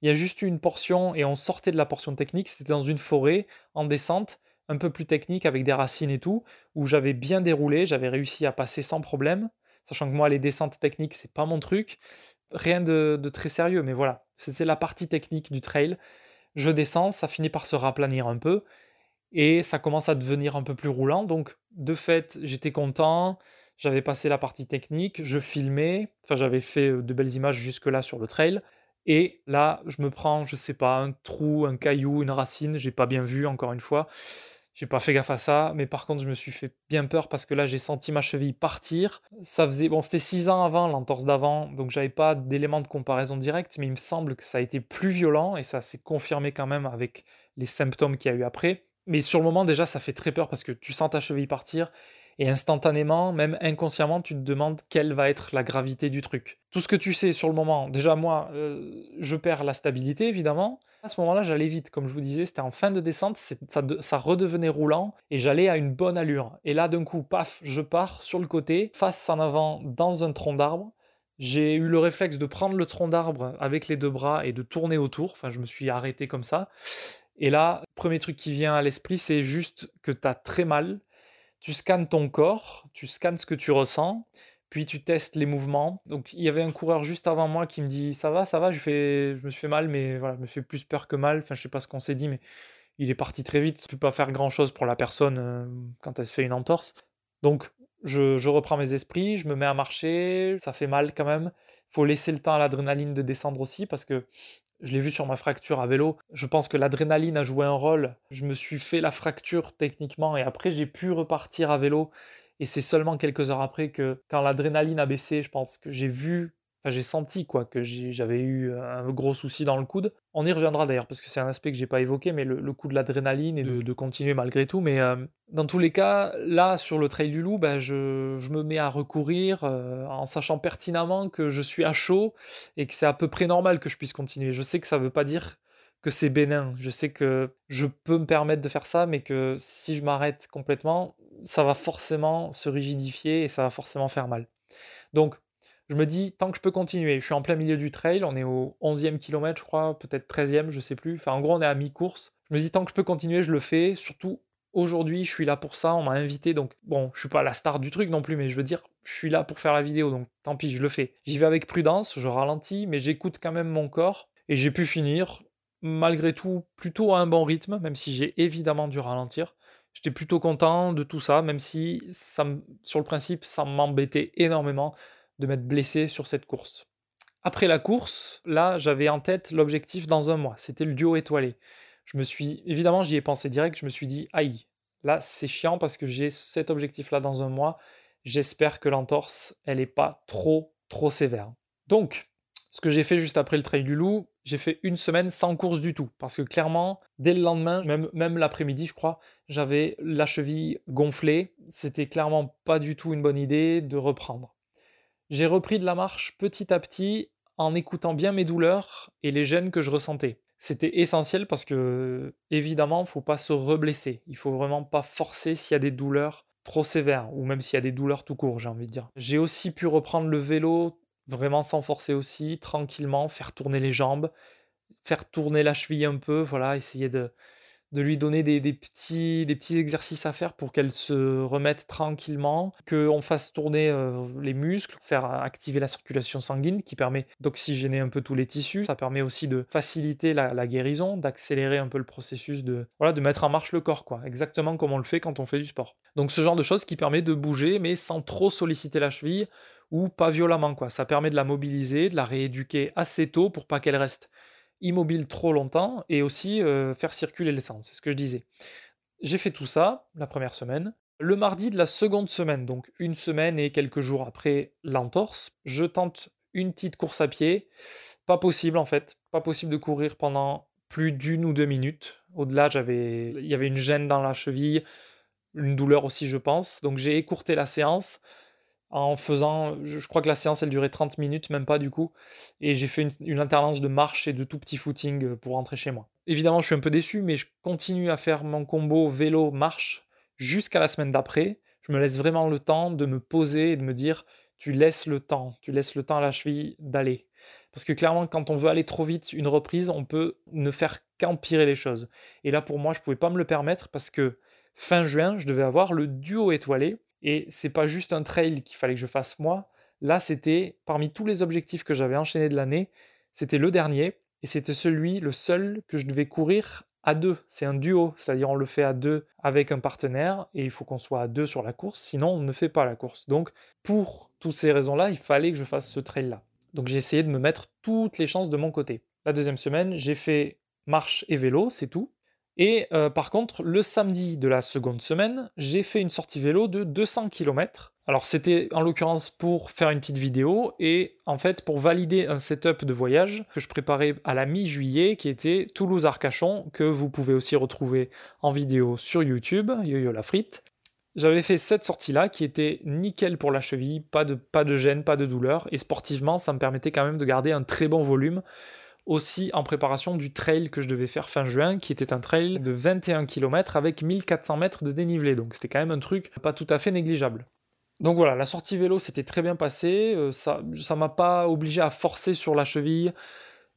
Il y a juste une portion et on sortait de la portion technique, c'était dans une forêt en descente, un peu plus technique avec des racines et tout, où j'avais bien déroulé, j'avais réussi à passer sans problème, sachant que moi les descentes techniques c'est pas mon truc rien de, très sérieux, mais voilà, c'est la partie technique du trail. Je descends, ça finit par se raplanir un peu, et ça commence à devenir un peu plus roulant. Donc, de fait, j'étais content, j'avais passé la partie technique, je filmais, enfin, j'avais fait euh, de belles images jusque-là sur le trail. Et là, je me prends, je sais pas, un trou, un caillou, une racine, j'ai pas bien vu encore une fois. J'ai pas fait gaffe à ça, mais par contre, je me suis fait bien peur parce que là, j'ai senti ma cheville partir. Ça faisait, bon, c'était 6 ans avant l'entorse d'avant, donc j'avais pas d'éléments de comparaison direct, mais il me semble que ça a été plus violent et ça s'est confirmé quand même avec les symptômes qu'il y a eu après. Mais sur le moment, déjà, ça fait très peur parce que tu sens ta cheville partir et instantanément, même inconsciemment, tu te demandes quelle va être la gravité du truc. Tout ce que tu sais sur le moment, déjà moi, euh, je perds la stabilité évidemment. À ce moment-là, j'allais vite, comme je vous disais, c'était en fin de descente, ça, redevenait roulant et j'allais à une bonne allure. Et là, d'un coup, paf, je pars sur le côté, face en avant dans un tronc d'arbre. J'ai eu le réflexe de prendre le tronc d'arbre avec les deux bras et de tourner autour. Enfin, je me suis arrêté comme ça. Et là, premier truc qui vient à l'esprit, c'est juste que tu as très mal tu scannes ton corps, tu scannes ce que tu ressens, puis tu testes les mouvements. Donc il y avait un coureur juste avant moi qui me dit ça va, ça va, je, fais, je me suis fait mal, mais voilà, je me fais plus peur que mal. Enfin, je sais pas ce qu'on s'est dit, mais il est parti très vite. Tu peux pas faire grand chose pour la personne euh, quand elle se fait une entorse. Donc je, je, reprends mes esprits, je me mets à marcher, ça fait mal quand même. Faut laisser le temps à l'adrénaline de descendre aussi parce que je l'ai vu sur ma fracture à vélo. Je pense que l'adrénaline a joué un rôle. Je me suis fait la fracture techniquement et après j'ai pu repartir à vélo. Et c'est seulement quelques heures après que, quand l'adrénaline a baissé, je pense que j'ai vu Enfin, j'ai senti quoi que j'avais eu un gros souci dans le coude. On y reviendra d'ailleurs parce que c'est un aspect que j'ai pas évoqué, mais le, coup de l'adrénaline et de, continuer malgré tout. Mais euh, dans tous les cas, là sur le trail du loup, ben, je, me mets à recourir euh, en sachant pertinemment que je suis à chaud et que c'est à peu près normal que je puisse continuer. Je sais que ça veut pas dire que c'est bénin. Je sais que je peux me permettre de faire ça, mais que si je m'arrête complètement, ça va forcément se rigidifier et ça va forcément faire mal. Donc, je me dis, tant que je peux continuer, je suis en plein milieu du trail, on est au 11e kilomètre, je crois, peut-être 13e, je sais plus. Enfin, en gros, on est à mi-course. Je me dis, tant que je peux continuer, je le fais. Surtout, aujourd'hui, je suis là pour ça, on m'a invité, donc bon, je suis pas la star du truc non plus, mais je veux dire, je suis là pour faire la vidéo, donc tant pis, je le fais. J'y vais avec prudence, je ralentis, mais j'écoute quand même mon corps, et j'ai pu finir malgré tout plutôt à un bon rythme, même si j'ai évidemment dû ralentir. J'étais plutôt content de tout ça, même si ça, sur le principe, ça m'embêtait énormément de m'être blessé sur cette course. Après la course, là, j'avais en tête l'objectif dans un mois. C'était le duo étoilé. Je me suis, évidemment, j'y ai pensé direct. Je me suis dit, aïe, là, c'est chiant parce que j'ai cet objectif-là dans un mois. J'espère que l'entorse, elle n'est pas trop, trop sévère. Donc, ce que j'ai fait juste après le Trail du Loup, j'ai fait une semaine sans course du tout. Parce que clairement, dès le lendemain, même, même l'après-midi, je crois, j'avais la cheville gonflée. C'était clairement pas du tout une bonne idée de reprendre. J'ai repris de la marche petit à petit en écoutant bien mes douleurs et les gènes que je ressentais. C'était essentiel parce que, évidemment, il ne faut pas se reblesser. Il faut vraiment pas forcer s'il y a des douleurs trop sévères ou même s'il y a des douleurs tout court, j'ai envie de dire. J'ai aussi pu reprendre le vélo vraiment sans forcer aussi, tranquillement, faire tourner les jambes, faire tourner la cheville un peu, voilà, essayer de, de lui donner des, petits, des petits exercices à faire pour qu'elle se remette tranquillement, qu'on fasse tourner euh, les muscles, faire activer la circulation sanguine qui permet d'oxygéner un peu tous les tissus. Ça permet aussi de faciliter la, guérison, d'accélérer un peu le processus de, voilà, de mettre en marche le corps, quoi, exactement comme on le fait quand on fait du sport. Donc ce genre de choses qui permet de bouger mais sans trop solliciter la cheville ou pas violemment quoi. Ça permet de la mobiliser, de la rééduquer assez tôt pour pas qu'elle reste immobile trop longtemps et aussi euh, faire circuler l'essence, c'est ce que je disais. J'ai fait tout ça la première semaine. Le mardi de la seconde semaine, donc une semaine et quelques jours après l'entorse, je tente une petite course à pied. Pas possible en fait, pas possible de courir pendant plus d'une ou deux minutes. Au-delà, j'avais, il y avait une gêne dans la cheville, une douleur aussi, je pense. Donc j'ai écourté la séance en faisant, je crois que la séance elle durait 30 minutes, même pas du coup, et j'ai fait une, alternance de marche et de tout petit footing euh, pour rentrer chez moi. Évidemment, je suis un peu déçu, mais je continue à faire mon combo vélo-marche jusqu'à la semaine d'après. Je me laisse vraiment le temps de me poser et de me dire, tu laisses le temps, tu laisses le temps à la cheville d'aller. Parce que clairement, quand on veut aller trop vite, une reprise, on peut ne faire qu'empirer les choses. Et là, pour moi, je ne pouvais pas me le permettre parce que fin juin, je devais avoir le duo étoilé et c'est pas juste un trail qu'il fallait que je fasse moi. Là, c'était parmi tous les objectifs que j'avais enchaînés de l'année, c'était le dernier et c'était celui, le seul que je devais courir à deux. C'est un duo, c'est-à-dire on le fait à deux avec un partenaire et il faut qu'on soit à deux sur la course, sinon on ne fait pas la course. Donc pour toutes ces raisons-là, il fallait que je fasse ce trail-là. Donc j'ai essayé de me mettre toutes les chances de mon côté. La deuxième semaine, j'ai fait marche et vélo, c'est tout. Et euh, par contre, le samedi de la seconde semaine, j'ai fait une sortie vélo de 200 km. Alors c'était en l'occurrence pour faire une petite vidéo et en fait pour valider un setup de voyage que je préparais à la mi-juillet qui était Toulouse-Arcachon que vous pouvez aussi retrouver en vidéo sur YouTube, Yo-Yo la frite. J'avais fait cette sortie-là qui était nickel pour la cheville, pas de, pas de gêne, pas de douleur et sportivement ça me permettait quand même de garder un très bon volume aussi en préparation du trail que je devais faire fin juin, qui était un trail de 21 km avec 1400 mètres de dénivelé. Donc c'était quand même un truc pas tout à fait négligeable. Donc voilà, la sortie vélo s'était très bien passée, euh, ça ça m'a pas obligé à forcer sur la cheville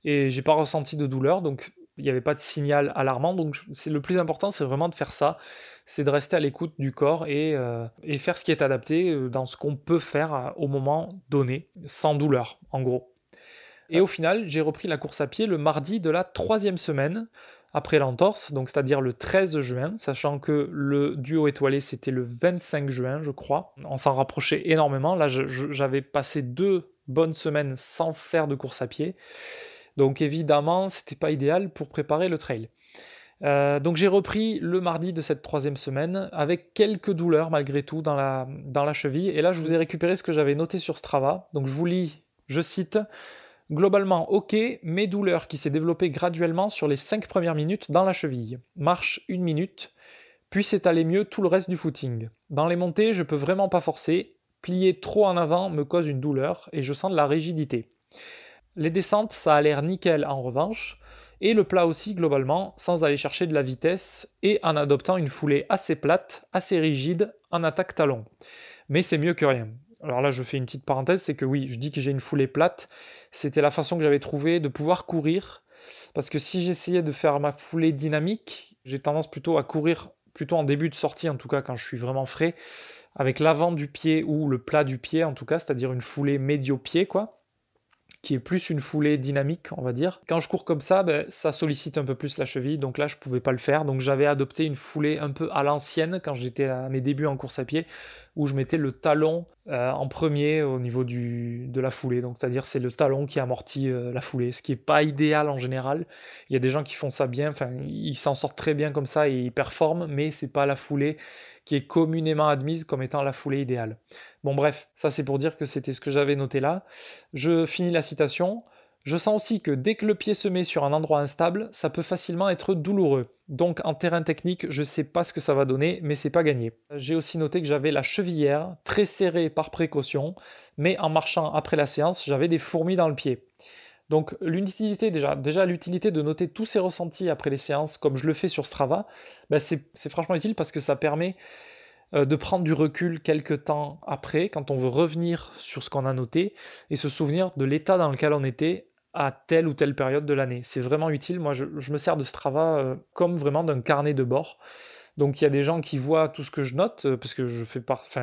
et j'ai pas ressenti de douleur, donc il n'y avait pas de signal alarmant. Donc c'est le plus important, c'est vraiment de faire ça, c'est de rester à l'écoute du corps et, euh, et, faire ce qui est adapté euh, dans ce qu'on peut faire au moment donné, sans douleur, en gros. Et au final, j'ai repris la course à pied le mardi de la troisième semaine après l'entorse, donc c'est-à-dire le 13 juin, sachant que le duo étoilé c'était le 25 juin, je crois. On s'en rapprochait énormément. Là, j'avais passé deux bonnes semaines sans faire de course à pied. Donc évidemment, c'était pas idéal pour préparer le trail. Euh, donc j'ai repris le mardi de cette troisième semaine avec quelques douleurs malgré tout dans la, dans la cheville. Et là, je vous ai récupéré ce que j'avais noté sur Strava. Donc je vous lis Je cite Globalement, ok, mais douleur qui s'est développée graduellement sur les 5 premières minutes dans la cheville. Marche une minute, puis c'est allé mieux tout le reste du footing. Dans les montées, je peux vraiment pas forcer. Plier trop en avant me cause une douleur et je sens de la rigidité. Les descentes, ça a l'air nickel en revanche, et le plat aussi globalement, sans aller chercher de la vitesse et en adoptant une foulée assez plate, assez rigide, en attaque talon. Mais c'est mieux que rien. Alors là, je fais une petite parenthèse, c'est que oui, je dis que j'ai une foulée plate, c'était la façon que j'avais trouvé de pouvoir courir, parce que si j'essayais de faire ma foulée dynamique, j'ai tendance plutôt à courir plutôt en début de sortie, en tout cas quand je suis vraiment frais, avec l'avant du pied ou le plat du pied, en tout cas, c'est-à-dire une foulée médio-pied, quoi qui est plus une foulée dynamique, on va dire. Quand je cours comme ça, ben, ça sollicite un peu plus la cheville, donc là je pouvais pas le faire. Donc j'avais adopté une foulée un peu à l'ancienne quand j'étais à mes débuts en course à pied, où je mettais le talon euh, en premier au niveau du, de la foulée. Donc c'est-à-dire c'est le talon qui amortit euh, la foulée, ce qui est pas idéal en général. Il y a des gens qui font ça bien, enfin ils s'en sortent très bien comme ça et ils performent, mais c'est pas la foulée qui est communément admise comme étant la foulée idéale. Bon bref, ça c'est pour dire que c'était ce que j'avais noté là. Je finis la citation. Je sens aussi que dès que le pied se met sur un endroit instable, ça peut facilement être douloureux. Donc en terrain technique, je sais pas ce que ça va donner, mais c'est pas gagné. J'ai aussi noté que j'avais la chevillère très serrée par précaution, mais en marchant après la séance, j'avais des fourmis dans le pied. Donc l'utilité déjà, déjà l'utilité de noter tous ces ressentis après les séances, comme je le fais sur Strava, ben, c'est franchement utile parce que ça permet de prendre du recul quelques temps après, quand on veut revenir sur ce qu'on a noté, et se souvenir de l'état dans lequel on était à telle ou telle période de l'année. C'est vraiment utile. Moi, je, me sers de Strava euh, comme vraiment d'un carnet de bord. Donc il y a des gens qui voient tout ce que je note euh, parce que je fais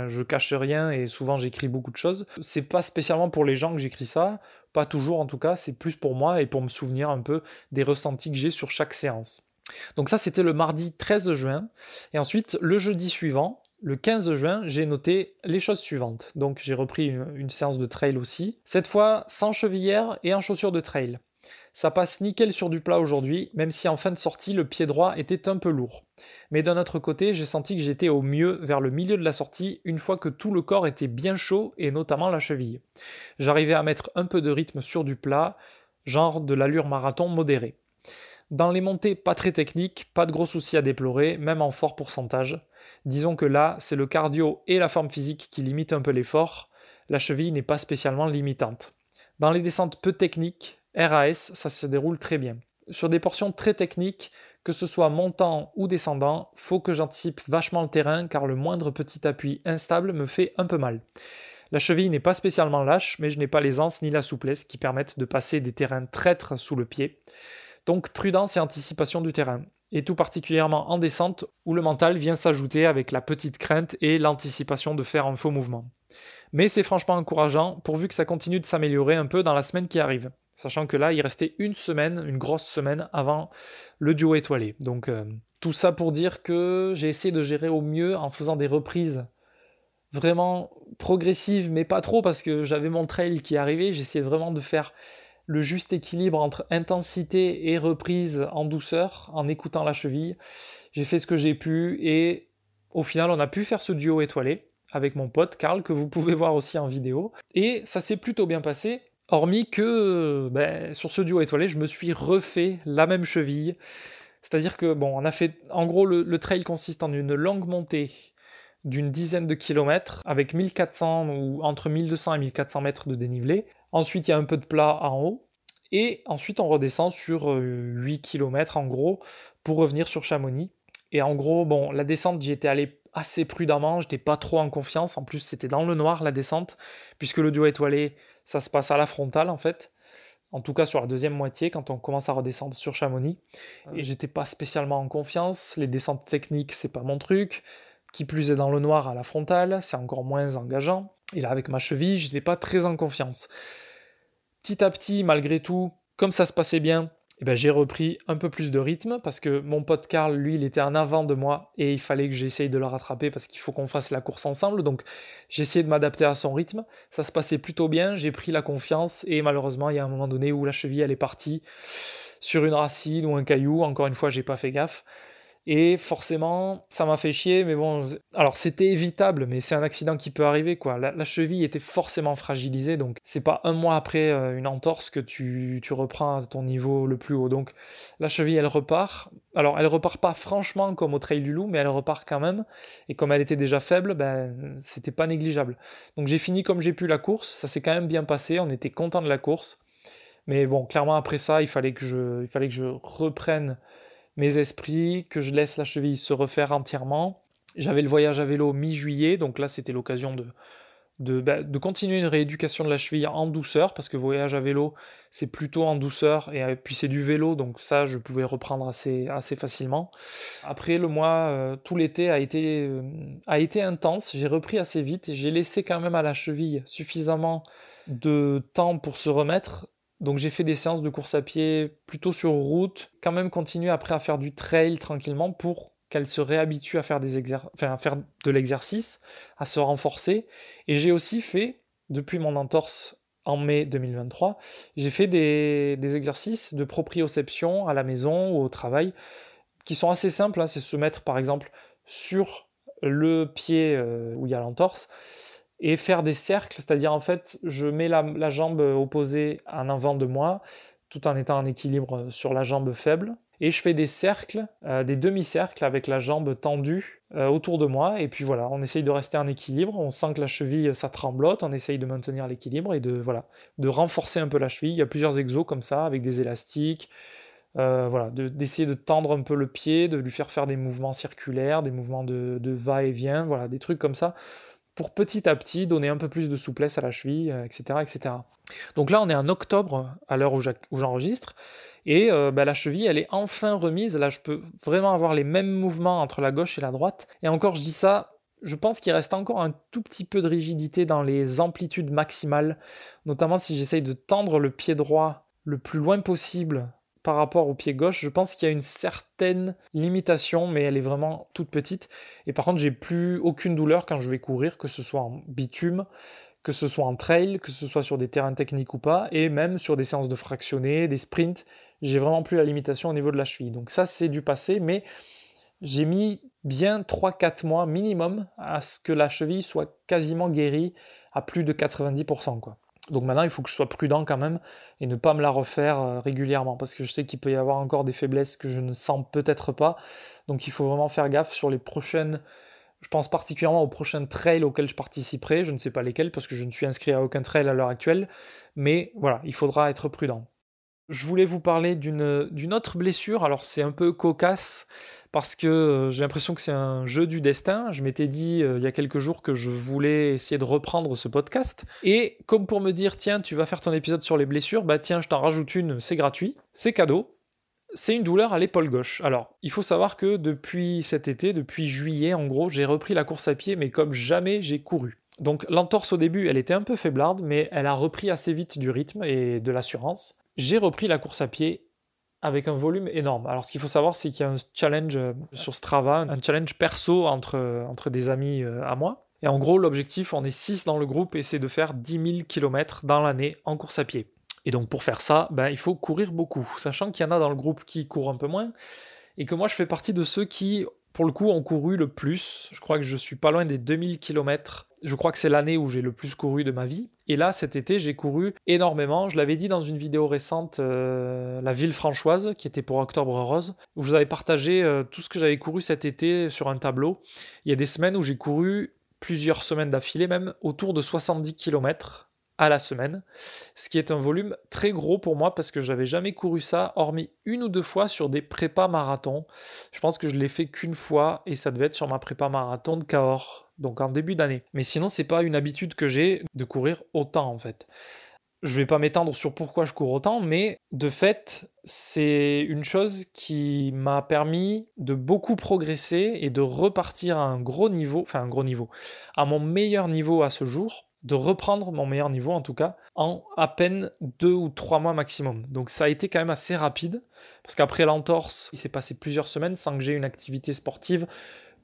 je cache rien et souvent j'écris beaucoup de choses. C'est pas spécialement pour les gens que j'écris ça, pas toujours en tout cas, c'est plus pour moi et pour me souvenir un peu des ressentis que j'ai sur chaque séance. Donc ça c'était le mardi 13 juin et ensuite le jeudi suivant, le 15 juin, j'ai noté les choses suivantes. Donc j'ai repris une, séance de trail aussi, cette fois sans chevillère et en chaussures de trail. Ça passe nickel sur du plat aujourd'hui, même si en fin de sortie le pied droit était un peu lourd. Mais d'un autre côté, j'ai senti que j'étais au mieux vers le milieu de la sortie une fois que tout le corps était bien chaud et notamment la cheville. J'arrivais à mettre un peu de rythme sur du plat, genre de l'allure marathon modérée. Dans les montées pas très techniques, pas de gros soucis à déplorer, même en fort pourcentage. Disons que là, c'est le cardio et la forme physique qui limitent un peu l'effort. La cheville n'est pas spécialement limitante. Dans les descentes peu techniques, RAS, ça se déroule très bien. Sur des portions très techniques, que ce soit montant ou descendant, faut que j'anticipe vachement le terrain car le moindre petit appui instable me fait un peu mal. La cheville n'est pas spécialement lâche, mais je n'ai pas l'aisance ni la souplesse qui permettent de passer des terrains traîtres sous le pied. Donc prudence et anticipation du terrain et tout particulièrement en descente où le mental vient s'ajouter avec la petite crainte et l'anticipation de faire un faux mouvement. Mais c'est franchement encourageant pourvu que ça continue de s'améliorer un peu dans la semaine qui arrive. Sachant que là, il restait une semaine, une grosse semaine avant le duo étoilé. Donc euh, tout ça pour dire que j'ai essayé de gérer au mieux en faisant des reprises vraiment progressives, mais pas trop parce que j'avais mon trail qui arrivait. J'essayais vraiment de faire le juste équilibre entre intensité et reprise en douceur, en écoutant la cheville. J'ai fait ce que j'ai pu et au final, on a pu faire ce duo étoilé avec mon pote Karl, que vous pouvez voir aussi en vidéo. Et ça s'est plutôt bien passé, hormis que ben, sur ce duo étoilé, je me suis refait la même cheville. C'est-à-dire que, bon, on a fait. En gros, le, le trail consiste en une longue montée d'une dizaine de kilomètres avec 1400 ou entre 1200 et 1400 mètres de dénivelé. Ensuite, il y a un peu de plat en haut. Et ensuite, on redescend sur 8 euh, km en gros pour revenir sur Chamonix. Et en gros, bon, la descente, j'y étais allé assez prudemment, j'étais pas trop en confiance. En plus, c'était dans le noir la descente, puisque le duo étoilé, ça se passe à la frontale en fait. En tout cas, sur la deuxième moitié, quand on commence à redescendre sur Chamonix. Et j'étais pas spécialement en confiance. Les descentes techniques, c'est pas mon truc. Qui plus est dans le noir à la frontale, c'est encore moins engageant. Et là, avec ma cheville, j'étais pas très en confiance. Petit à petit, malgré tout, comme ça se passait bien, eh ben, j'ai repris un peu plus de rythme parce que mon pote Karl, lui, il était en avant de moi et il fallait que j'essaye de le rattraper parce qu'il faut qu'on fasse la course ensemble. Donc j'ai essayé de m'adapter à son rythme. Ça se passait plutôt bien, j'ai pris la confiance et malheureusement, il y a un moment donné où la cheville, elle est partie sur une racine ou un caillou. Encore une fois, j'ai pas fait gaffe. Et forcément, ça m'a fait chier, mais bon, alors c'était évitable, mais c'est un accident qui peut arriver, quoi. La, cheville était forcément fragilisée, donc c'est pas un mois après euh, une entorse que tu, tu, reprends à ton niveau le plus haut. Donc la cheville, elle repart. Alors elle repart pas franchement comme au Trail du Loup, mais elle repart quand même. Et comme elle était déjà faible, ben c'était pas négligeable. Donc j'ai fini comme j'ai pu la course, ça s'est quand même bien passé, on était content de la course. Mais bon, clairement après ça, il fallait que je, il fallait que je reprenne mes esprits, que je laisse la cheville se refaire entièrement. J'avais le voyage à vélo mi-juillet, donc là c'était l'occasion de, de, bah, continuer une rééducation de la cheville en douceur, parce que voyage à vélo c'est plutôt en douceur, et euh, puis c'est du vélo, donc ça je pouvais reprendre assez, assez facilement. Après le mois, euh, tout l'été a, été euh, a été intense, j'ai repris assez vite, j'ai laissé quand même à la cheville suffisamment de temps pour se remettre, donc j'ai fait des séances de course à pied plutôt sur route, quand même continuer après à faire du trail tranquillement pour qu'elle se réhabitue à faire, des à de l'exercice, à se renforcer. Et j'ai aussi fait, depuis mon entorse en mai 2023, j'ai fait des, exercices de proprioception à la maison ou au travail qui sont assez simples. Hein. C'est se mettre par exemple sur le pied euh, où il y a l'entorse et faire des cercles, c'est-à-dire en fait, je mets la, jambe opposée en avant de moi, tout en étant en équilibre sur la jambe faible, et je fais des cercles, euh, des demi-cercles avec la jambe tendue euh, autour de moi, et puis voilà, on essaye de rester en équilibre, on sent que la cheville ça tremblote, on essaye de maintenir l'équilibre et de voilà, de renforcer un peu la cheville. Il y a plusieurs exos comme ça avec des élastiques. Euh, voilà, d'essayer de, tendre un peu le pied, de lui faire faire des mouvements circulaires, des mouvements de, de va-et-vient, voilà, des trucs comme ça pour petit à petit donner un peu plus de souplesse à la cheville, etc. Euh, etc. Donc là, on est en octobre à l'heure où j'enregistre, et euh, bah, la cheville, elle est enfin remise. Là, je peux vraiment avoir les mêmes mouvements entre la gauche et la droite. Et encore, je dis ça, je pense qu'il reste encore un tout petit peu de rigidité dans les amplitudes maximales, notamment si j'essaye de tendre le pied droit le plus loin possible par rapport au pied gauche, je pense qu'il y a une certaine limitation, mais elle est vraiment toute petite. Et par contre, j'ai plus aucune douleur quand je vais courir, que ce soit en bitume, que ce soit en trail, que ce soit sur des terrains techniques ou pas, et même sur des séances de fractionnés, des sprints, j'ai vraiment plus la limitation au niveau de la cheville. Donc ça, c'est du passé, mais j'ai mis bien 3-4 mois minimum à ce que la cheville soit quasiment guérie à plus de 90%. Quoi. Donc maintenant, il faut que je sois prudent quand même et ne pas me la refaire euh, régulièrement parce que je sais qu'il peut y avoir encore des faiblesses que je ne sens peut-être pas. Donc il faut vraiment faire gaffe sur les prochaines. Je pense particulièrement aux prochains trails auxquels je participerai. Je ne sais pas lesquels parce que je ne suis inscrit à aucun trail à l'heure actuelle. Mais voilà, il faudra être prudent. Je voulais vous parler d'une autre blessure. Alors c'est un peu cocasse parce que euh, j'ai l'impression que c'est un jeu du destin. Je m'étais dit euh, il y a quelques jours que je voulais essayer de reprendre ce podcast. Et comme pour me dire, tiens, tu vas faire ton épisode sur les blessures, bah tiens, je t'en rajoute une, c'est gratuit, c'est cadeau. C'est une douleur à l'épaule gauche. Alors, il faut savoir que depuis cet été, depuis juillet en gros, j'ai repris la course à pied, mais comme jamais j'ai couru. Donc l'entorse au début, elle était un peu faiblarde, mais elle a repris assez vite du rythme et de l'assurance. J'ai repris la course à pied avec un volume énorme. Alors ce qu'il faut savoir, c'est qu'il y a un challenge euh, sur Strava, un challenge perso entre, entre des amis euh, à moi. Et en gros, l'objectif, on est 6 dans le groupe et c'est de faire 10 000 km dans l'année en course à pied. Et donc pour faire ça, ben, il faut courir beaucoup, sachant qu'il y en a dans le groupe qui courent un peu moins, et que moi je fais partie de ceux qui, pour le coup, ont couru le plus. Je crois que je suis pas loin des 2000 km je crois que c'est l'année où j'ai le plus couru de ma vie. Et là, cet été, j'ai couru énormément. Je l'avais dit dans une vidéo récente, euh, la ville franchoise, qui était pour Octobre Rose, où je vous avais partagé euh, tout ce que j'avais couru cet été sur un tableau. Il y a des semaines où j'ai couru plusieurs semaines d'affilée, même autour de 70 km à la semaine, ce qui est un volume très gros pour moi parce que j'avais jamais couru ça, hormis une ou deux fois sur des prépas marathons. Je pense que je l'ai fait qu'une fois et ça devait être sur ma prépa marathon de Cahors donc en début d'année. Mais sinon, c'est pas une habitude que j'ai de courir autant en fait. Je vais pas m'étendre sur pourquoi je cours autant, mais de fait, c'est une chose qui m'a permis de beaucoup progresser et de repartir à un gros niveau, enfin un gros niveau, à mon meilleur niveau à ce jour, de reprendre mon meilleur niveau en tout cas, en à peine deux ou trois mois maximum. Donc ça a été quand même assez rapide, parce qu'après l'entorse, il s'est passé plusieurs semaines sans que j'ai une activité sportive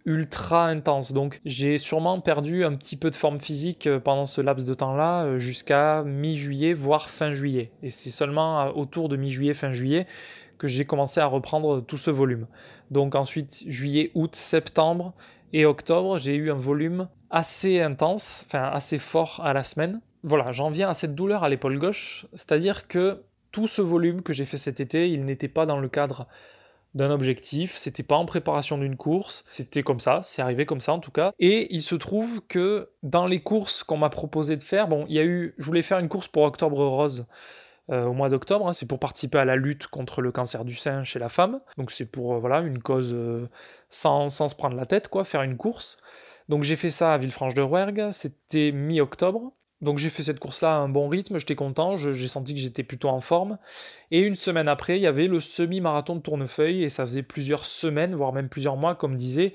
ultra intense. Donc j'ai sûrement perdu un petit peu de forme physique euh, pendant ce laps de temps-là euh, jusqu'à mi-juillet, voire fin juillet. Et c'est seulement euh, autour de mi-juillet, fin juillet que j'ai commencé à reprendre tout ce volume. Donc ensuite, juillet, août, septembre et octobre, j'ai eu un volume assez intense, enfin assez fort à la semaine. Voilà, j'en viens à cette douleur à l'épaule gauche, c'est-à-dire que tout ce volume que j'ai fait cet été, il n'était pas dans le cadre d'un objectif, c'était pas en préparation d'une course, c'était comme ça, c'est arrivé comme ça en tout cas. Et il se trouve que dans les courses qu'on m'a proposé de faire, bon, il y a eu, je voulais faire une course pour Octobre Rose. Euh, au mois d'octobre, hein, c'est pour participer à la lutte contre le cancer du sein chez la femme. Donc c'est pour euh, voilà une cause euh, sans, sans, se prendre la tête, quoi, faire une course. Donc j'ai fait ça à Villefranche de Rouergue, c'était mi-octobre. Donc j'ai fait cette course-là à un bon rythme, j'étais content, j'ai senti que j'étais plutôt en forme. Et une semaine après, il y avait le semi-marathon de Tournefeuille, et ça faisait plusieurs semaines, voire même plusieurs mois, comme disait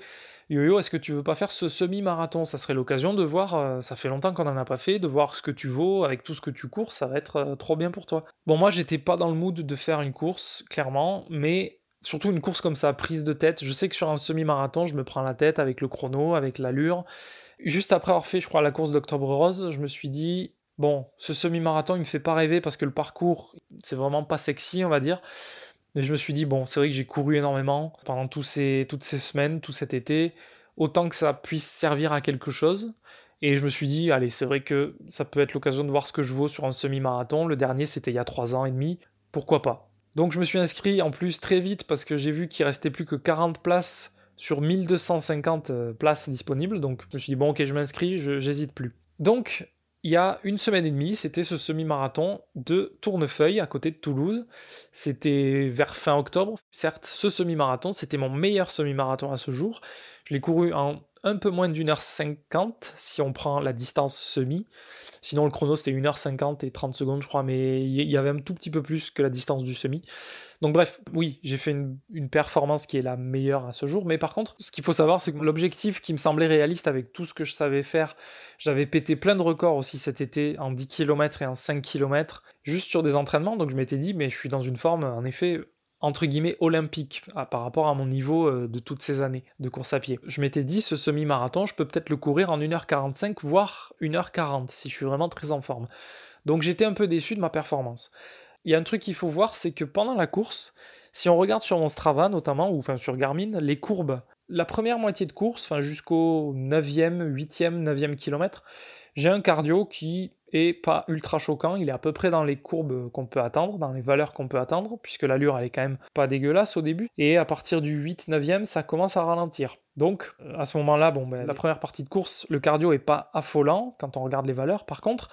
Yo-Yo, est-ce que tu veux pas faire ce semi-marathon? Ça serait l'occasion de voir, euh, ça fait longtemps qu'on en a pas fait, de voir ce que tu vaux avec tout ce que tu cours, ça va être euh, trop bien pour toi. Bon, moi j'étais pas dans le mood de faire une course, clairement, mais surtout une course comme ça, prise de tête. Je sais que sur un semi-marathon, je me prends la tête avec le chrono, avec l'allure. Juste après avoir fait, je crois, la course d'Octobre Rose, je me suis dit, bon, ce semi-marathon, il me fait pas rêver parce que le parcours, c'est vraiment pas sexy, on va dire. Mais je me suis dit, bon, c'est vrai que j'ai couru énormément pendant ces, toutes ces semaines, tout cet été, autant que ça puisse servir à quelque chose. Et je me suis dit, allez, c'est vrai que ça peut être l'occasion de voir ce que je vaux sur un semi-marathon. Le dernier, c'était il y a trois ans et demi. Pourquoi pas? Donc je me suis inscrit en plus très vite parce que j'ai vu qu'il restait plus que 40 places sur 1250 euh, places disponibles. Donc je me suis dit, bon, ok, je m'inscris, j'hésite plus. Donc, il y a une semaine et demie, c'était ce semi-marathon de Tournefeuille à côté de Toulouse. C'était vers fin octobre. Certes, ce semi-marathon, c'était mon meilleur semi-marathon à ce jour. Je l'ai couru en un peu moins d'une heure cinquante si on prend la distance semi. Sinon, le chrono c'était 1h50 et 30 secondes, je crois, mais il y avait un tout petit peu plus que la distance du semi. Donc bref, oui, j'ai fait une, performance qui est la meilleure à ce jour, mais par contre, ce qu'il faut savoir, c'est que l'objectif qui me semblait réaliste avec tout ce que je savais faire, j'avais pété plein de records aussi cet été en 10 km et en 5 km, juste sur des entraînements, donc je m'étais dit, mais je suis dans une forme, en effet, entre guillemets olympique par rapport à mon niveau euh, de toutes ces années de course à pied. Je m'étais dit ce semi-marathon, je peux peut-être le courir en 1h45 voire 1h40 si je suis vraiment très en forme. Donc j'étais un peu déçu de ma performance il y a un truc qu'il faut voir, c'est que pendant la course, si on regarde sur mon Strava notamment, ou enfin sur Garmin, les courbes, la première moitié de course, enfin jusqu'au 9e, 8e, 9e kilomètre, j'ai un cardio qui est pas ultra choquant, il est à peu près dans les courbes qu'on peut attendre, dans les valeurs qu'on peut attendre, puisque l'allure elle est quand même pas dégueulasse au début, et à partir du 8-9e, ça commence à ralentir. Donc à ce moment-là, bon, ben, la première partie de course, le cardio est pas affolant quand on regarde les valeurs, par contre,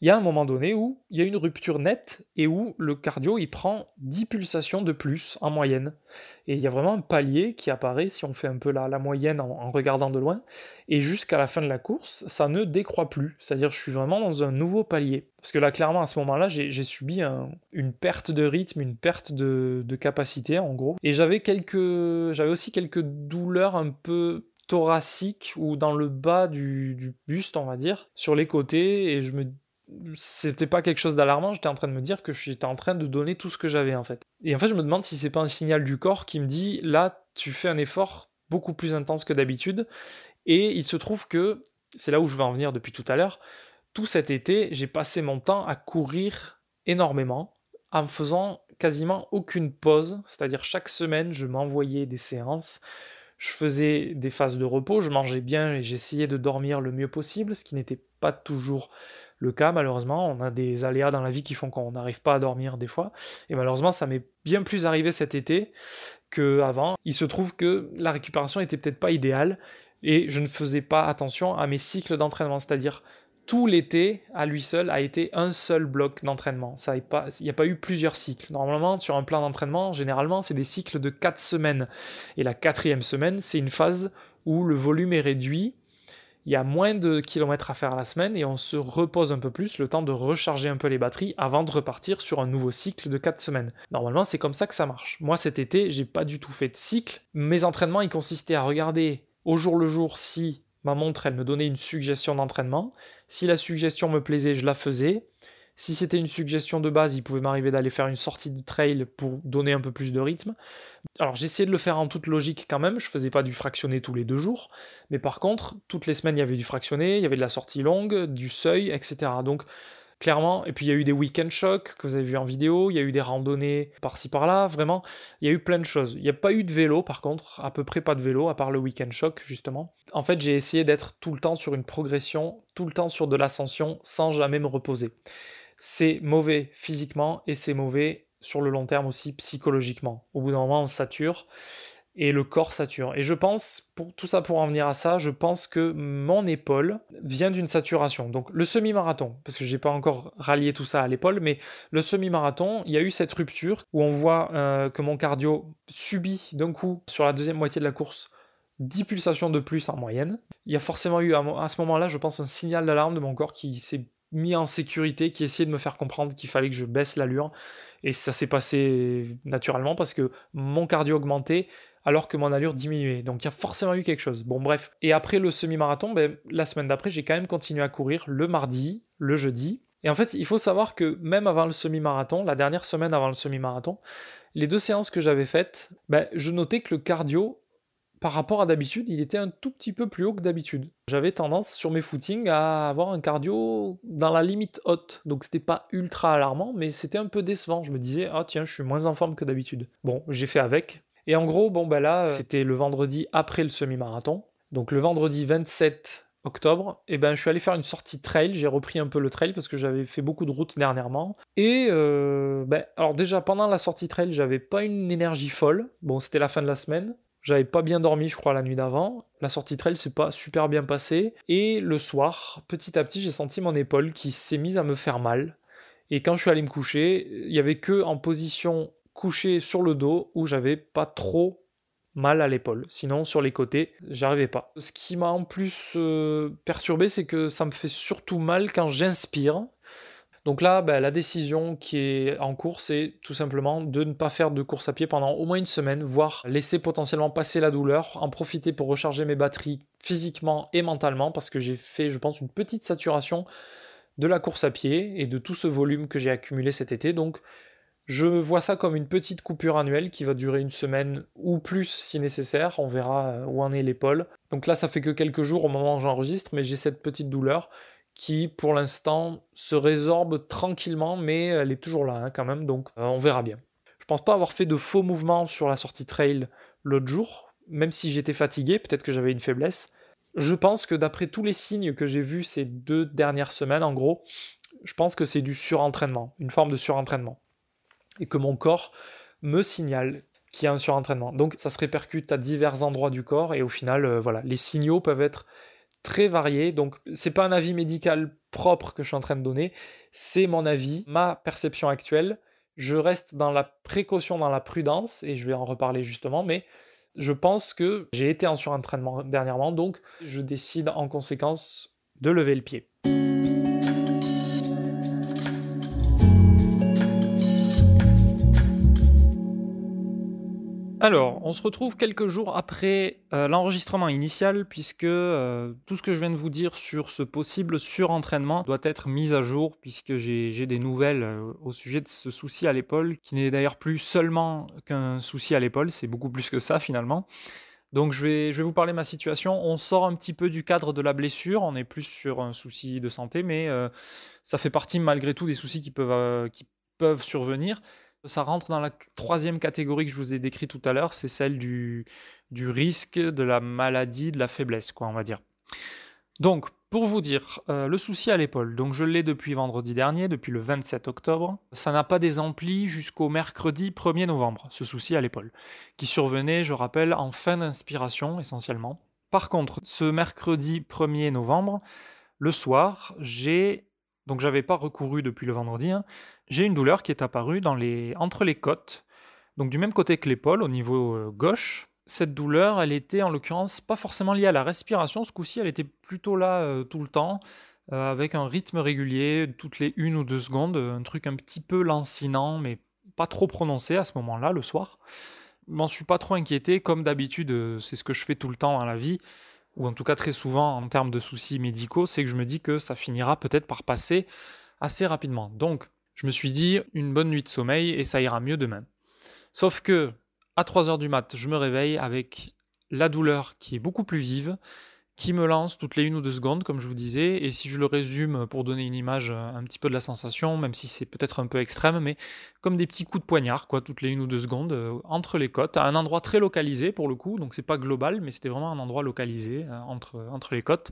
il y a un moment donné où il y a une rupture nette et où le cardio il prend 10 pulsations de plus en moyenne. Et il y a vraiment un palier qui apparaît si on fait un peu la, la moyenne en, regardant de loin. Et jusqu'à la fin de la course, ça ne décroît plus. C'est-à-dire je suis vraiment dans un nouveau palier. Parce que là, clairement, à ce moment-là, j'ai subi une perte de rythme, une perte de, capacité en gros. Et j'avais j'avais aussi quelques douleurs un peu thoraciques ou dans le bas du, du buste, on va dire, sur les côtés. Et je me c'était pas quelque chose d'alarmant, j'étais en train de me dire que j'étais en train de donner tout ce que j'avais en fait. Et en fait, je me demande si c'est pas un signal du corps qui me dit là, tu fais un effort beaucoup plus intense que d'habitude. Et il se trouve que, c'est là où je veux en venir depuis tout à l'heure, tout cet été, j'ai passé mon temps à courir énormément en faisant quasiment aucune pause, c'est-à-dire chaque semaine, je m'envoyais des séances, je faisais des phases de repos, je mangeais bien et j'essayais de dormir le mieux possible, ce qui n'était pas toujours le cas, malheureusement. On a des aléas dans la vie qui font qu'on n'arrive pas à dormir des fois. Et malheureusement, ça m'est bien plus arrivé cet été qu'avant. Il se trouve que la récupération était peut-être pas idéale et je ne faisais pas attention à mes cycles d'entraînement. C'est-à-dire, tout l'été, à lui seul, a été un seul bloc d'entraînement. Il n'y a pas eu plusieurs cycles. Normalement, sur un plan d'entraînement, généralement, c'est des cycles de 4 semaines. Et la quatrième semaine, c'est une phase où le volume est réduit il y a moins de kilomètres à faire la semaine et on se repose un peu plus, le temps de recharger un peu les batteries avant de repartir sur un nouveau cycle de 4 semaines. Normalement, c'est comme ça que ça marche. Moi, cet été, j'ai pas du tout fait de cycle. Mes entraînements, ils consistaient à regarder au jour le jour si ma montre, elle me donnait une suggestion d'entraînement. Si la suggestion me plaisait, je la faisais. Si c'était une suggestion de base, il pouvait m'arriver d'aller faire une sortie de trail pour donner un peu plus de rythme. Alors j'essayais de le faire en toute logique quand même, je faisais pas du fractionné tous les deux jours, mais par contre, toutes les semaines il y avait du fractionné, il y avait de la sortie longue, du seuil, etc. Donc clairement. Et puis il y a eu des week-end shocks que vous avez vu en vidéo, il y a eu des randonnées par-ci par-là, vraiment, il y a eu plein de choses. Il n'y a pas eu de vélo par contre, à peu près pas de vélo, à part le week-end shock justement. En fait, j'ai essayé d'être tout le temps sur une progression, tout le temps sur de l'ascension, sans jamais me reposer. C'est mauvais physiquement et c'est mauvais sur le long terme aussi psychologiquement. Au bout d'un moment, on sature et le corps sature. Et je pense, pour tout ça pour en venir à ça, je pense que mon épaule vient d'une saturation. Donc le semi-marathon, parce que j'ai pas encore rallié tout ça à l'épaule, mais le semi-marathon, il y a eu cette rupture où on voit euh, que mon cardio subit d'un coup sur la deuxième moitié de la course 10 pulsations de plus en moyenne. Il y a forcément eu à ce moment-là, je pense, un signal d'alarme de mon corps qui s'est mis en sécurité, qui essayait de me faire comprendre qu'il fallait que je baisse l'allure. Et ça s'est passé naturellement parce que mon cardio augmentait alors que mon allure diminuait. Donc il y a forcément eu quelque chose. Bon bref. Et après le semi-marathon, ben, la semaine d'après, j'ai quand même continué à courir le mardi, le jeudi. Et en fait, il faut savoir que même avant le semi-marathon, la dernière semaine avant le semi-marathon, les deux séances que j'avais faites, ben, je notais que le cardio, par rapport à d'habitude, il était un tout petit peu plus haut que d'habitude. J'avais tendance sur mes footings à avoir un cardio dans la limite haute. Donc c'était pas ultra alarmant, mais c'était un peu décevant. Je me disais, ah tiens, je suis moins en forme que d'habitude. Bon, j'ai fait avec. Et en gros, bon, ben là, euh, c'était le vendredi après le semi-marathon. Donc le vendredi 27 octobre, eh ben, je suis allé faire une sortie trail. J'ai repris un peu le trail parce que j'avais fait beaucoup de routes dernièrement. Et euh, ben, alors déjà pendant la sortie trail, j'avais pas une énergie folle. Bon, c'était la fin de la semaine. J'avais pas bien dormi, je crois, la nuit d'avant. La sortie trail s'est pas super bien passée. Et le soir, petit à petit, j'ai senti mon épaule qui s'est mise à me faire mal. Et quand je suis allé me coucher, il y avait que en position couché sur le dos où j'avais pas trop mal à l'épaule. Sinon, sur les côtés, j'arrivais pas. Ce qui m'a en plus euh, perturbé, c'est que ça me fait surtout mal quand j'inspire. Donc là, ben, la décision qui est en cours, c'est tout simplement de ne pas faire de course à pied pendant au moins une semaine, voire laisser potentiellement passer la douleur, en profiter pour recharger mes batteries physiquement et mentalement, parce que j'ai fait, je pense, une petite saturation de la course à pied et de tout ce volume que j'ai accumulé cet été. Donc je vois ça comme une petite coupure annuelle qui va durer une semaine ou plus si nécessaire. On verra où en est l'épaule. Donc là, ça fait que quelques jours au moment où j'enregistre, mais j'ai cette petite douleur qui, pour l'instant, se résorbe tranquillement, mais elle est toujours là hein, quand même. Donc euh, on verra bien. Je pense pas avoir fait de faux mouvements sur la sortie trail l'autre jour, même si j'étais fatigué, peut-être que j'avais une faiblesse. Je pense que d'après tous les signes que j'ai vus ces deux dernières semaines, en gros, je pense que c'est du surentraînement, une forme de surentraînement et que mon corps me signale qu'il y a un surentraînement. Donc ça se répercute à divers endroits du corps et au final, euh, voilà, les signaux peuvent être très variés. Donc c'est pas un avis médical propre que je suis en train de donner, c'est mon avis, ma perception actuelle. Je reste dans la précaution, dans la prudence et je vais en reparler justement, mais je pense que j'ai été en surentraînement dernièrement, donc je décide en conséquence de lever le pied. Alors, on se retrouve quelques jours après euh, l'enregistrement initial, puisque euh, tout ce que je viens de vous dire sur ce possible surentraînement doit être mis à jour, puisque j'ai des nouvelles euh, au sujet de ce souci à l'épaule, qui n'est d'ailleurs plus seulement qu'un souci à l'épaule, c'est beaucoup plus que ça finalement. Donc je vais, vous parler de ma situation. On sort un petit peu du cadre de la blessure, on est plus sur un souci de santé, mais ça fait partie malgré tout des soucis qui peuvent survenir. Ça rentre dans la troisième catégorie que je vous ai décrite tout à l'heure, c'est celle du, risque de la maladie, de la faiblesse, quoi, on va dire. Donc, pour vous dire, euh, le souci à l'épaule, donc je l'ai depuis vendredi dernier, depuis le 27 octobre. Ça n'a pas des amplis jusqu'au mercredi 1er novembre, ce souci à l'épaule, qui survenait, je rappelle, en fin d'inspiration essentiellement. Par contre, ce mercredi 1er novembre, le soir, j'ai donc j'avais pas recouru depuis le vendredi, hein, j'ai une douleur qui est apparue dans les, entre les côtes, donc du même côté que l'épaule, au niveau euh, gauche. Cette douleur, elle était en l'occurrence pas forcément liée à la respiration, ce coup-ci, elle était plutôt là euh, tout le temps, euh, avec un rythme régulier, toutes les une ou deux secondes, un truc un petit peu lancinant, mais pas trop prononcé à ce moment-là, le soir. M'en suis pas trop inquiété, comme d'habitude, c'est ce que je fais tout le temps dans la vie, ou en tout cas très souvent en termes de soucis médicaux, c'est que je me dis que ça finira peut-être par passer assez rapidement. Donc, je me suis dit une bonne nuit de sommeil et ça ira mieux demain. Sauf que à 3 heures du mat, je me réveille avec la douleur qui est beaucoup plus vive, qui me lance toutes les une ou deux secondes, comme je vous disais. Et si je le résume pour donner une image un petit peu de la sensation, même si c'est peut-être un peu extrême, mais comme des petits coups de poignard, quoi, toutes les une ou deux secondes, euh, entre les côtes, à un endroit très localisé pour le coup. Donc c'est pas global, mais c'était vraiment un endroit localisé euh, entre les côtes.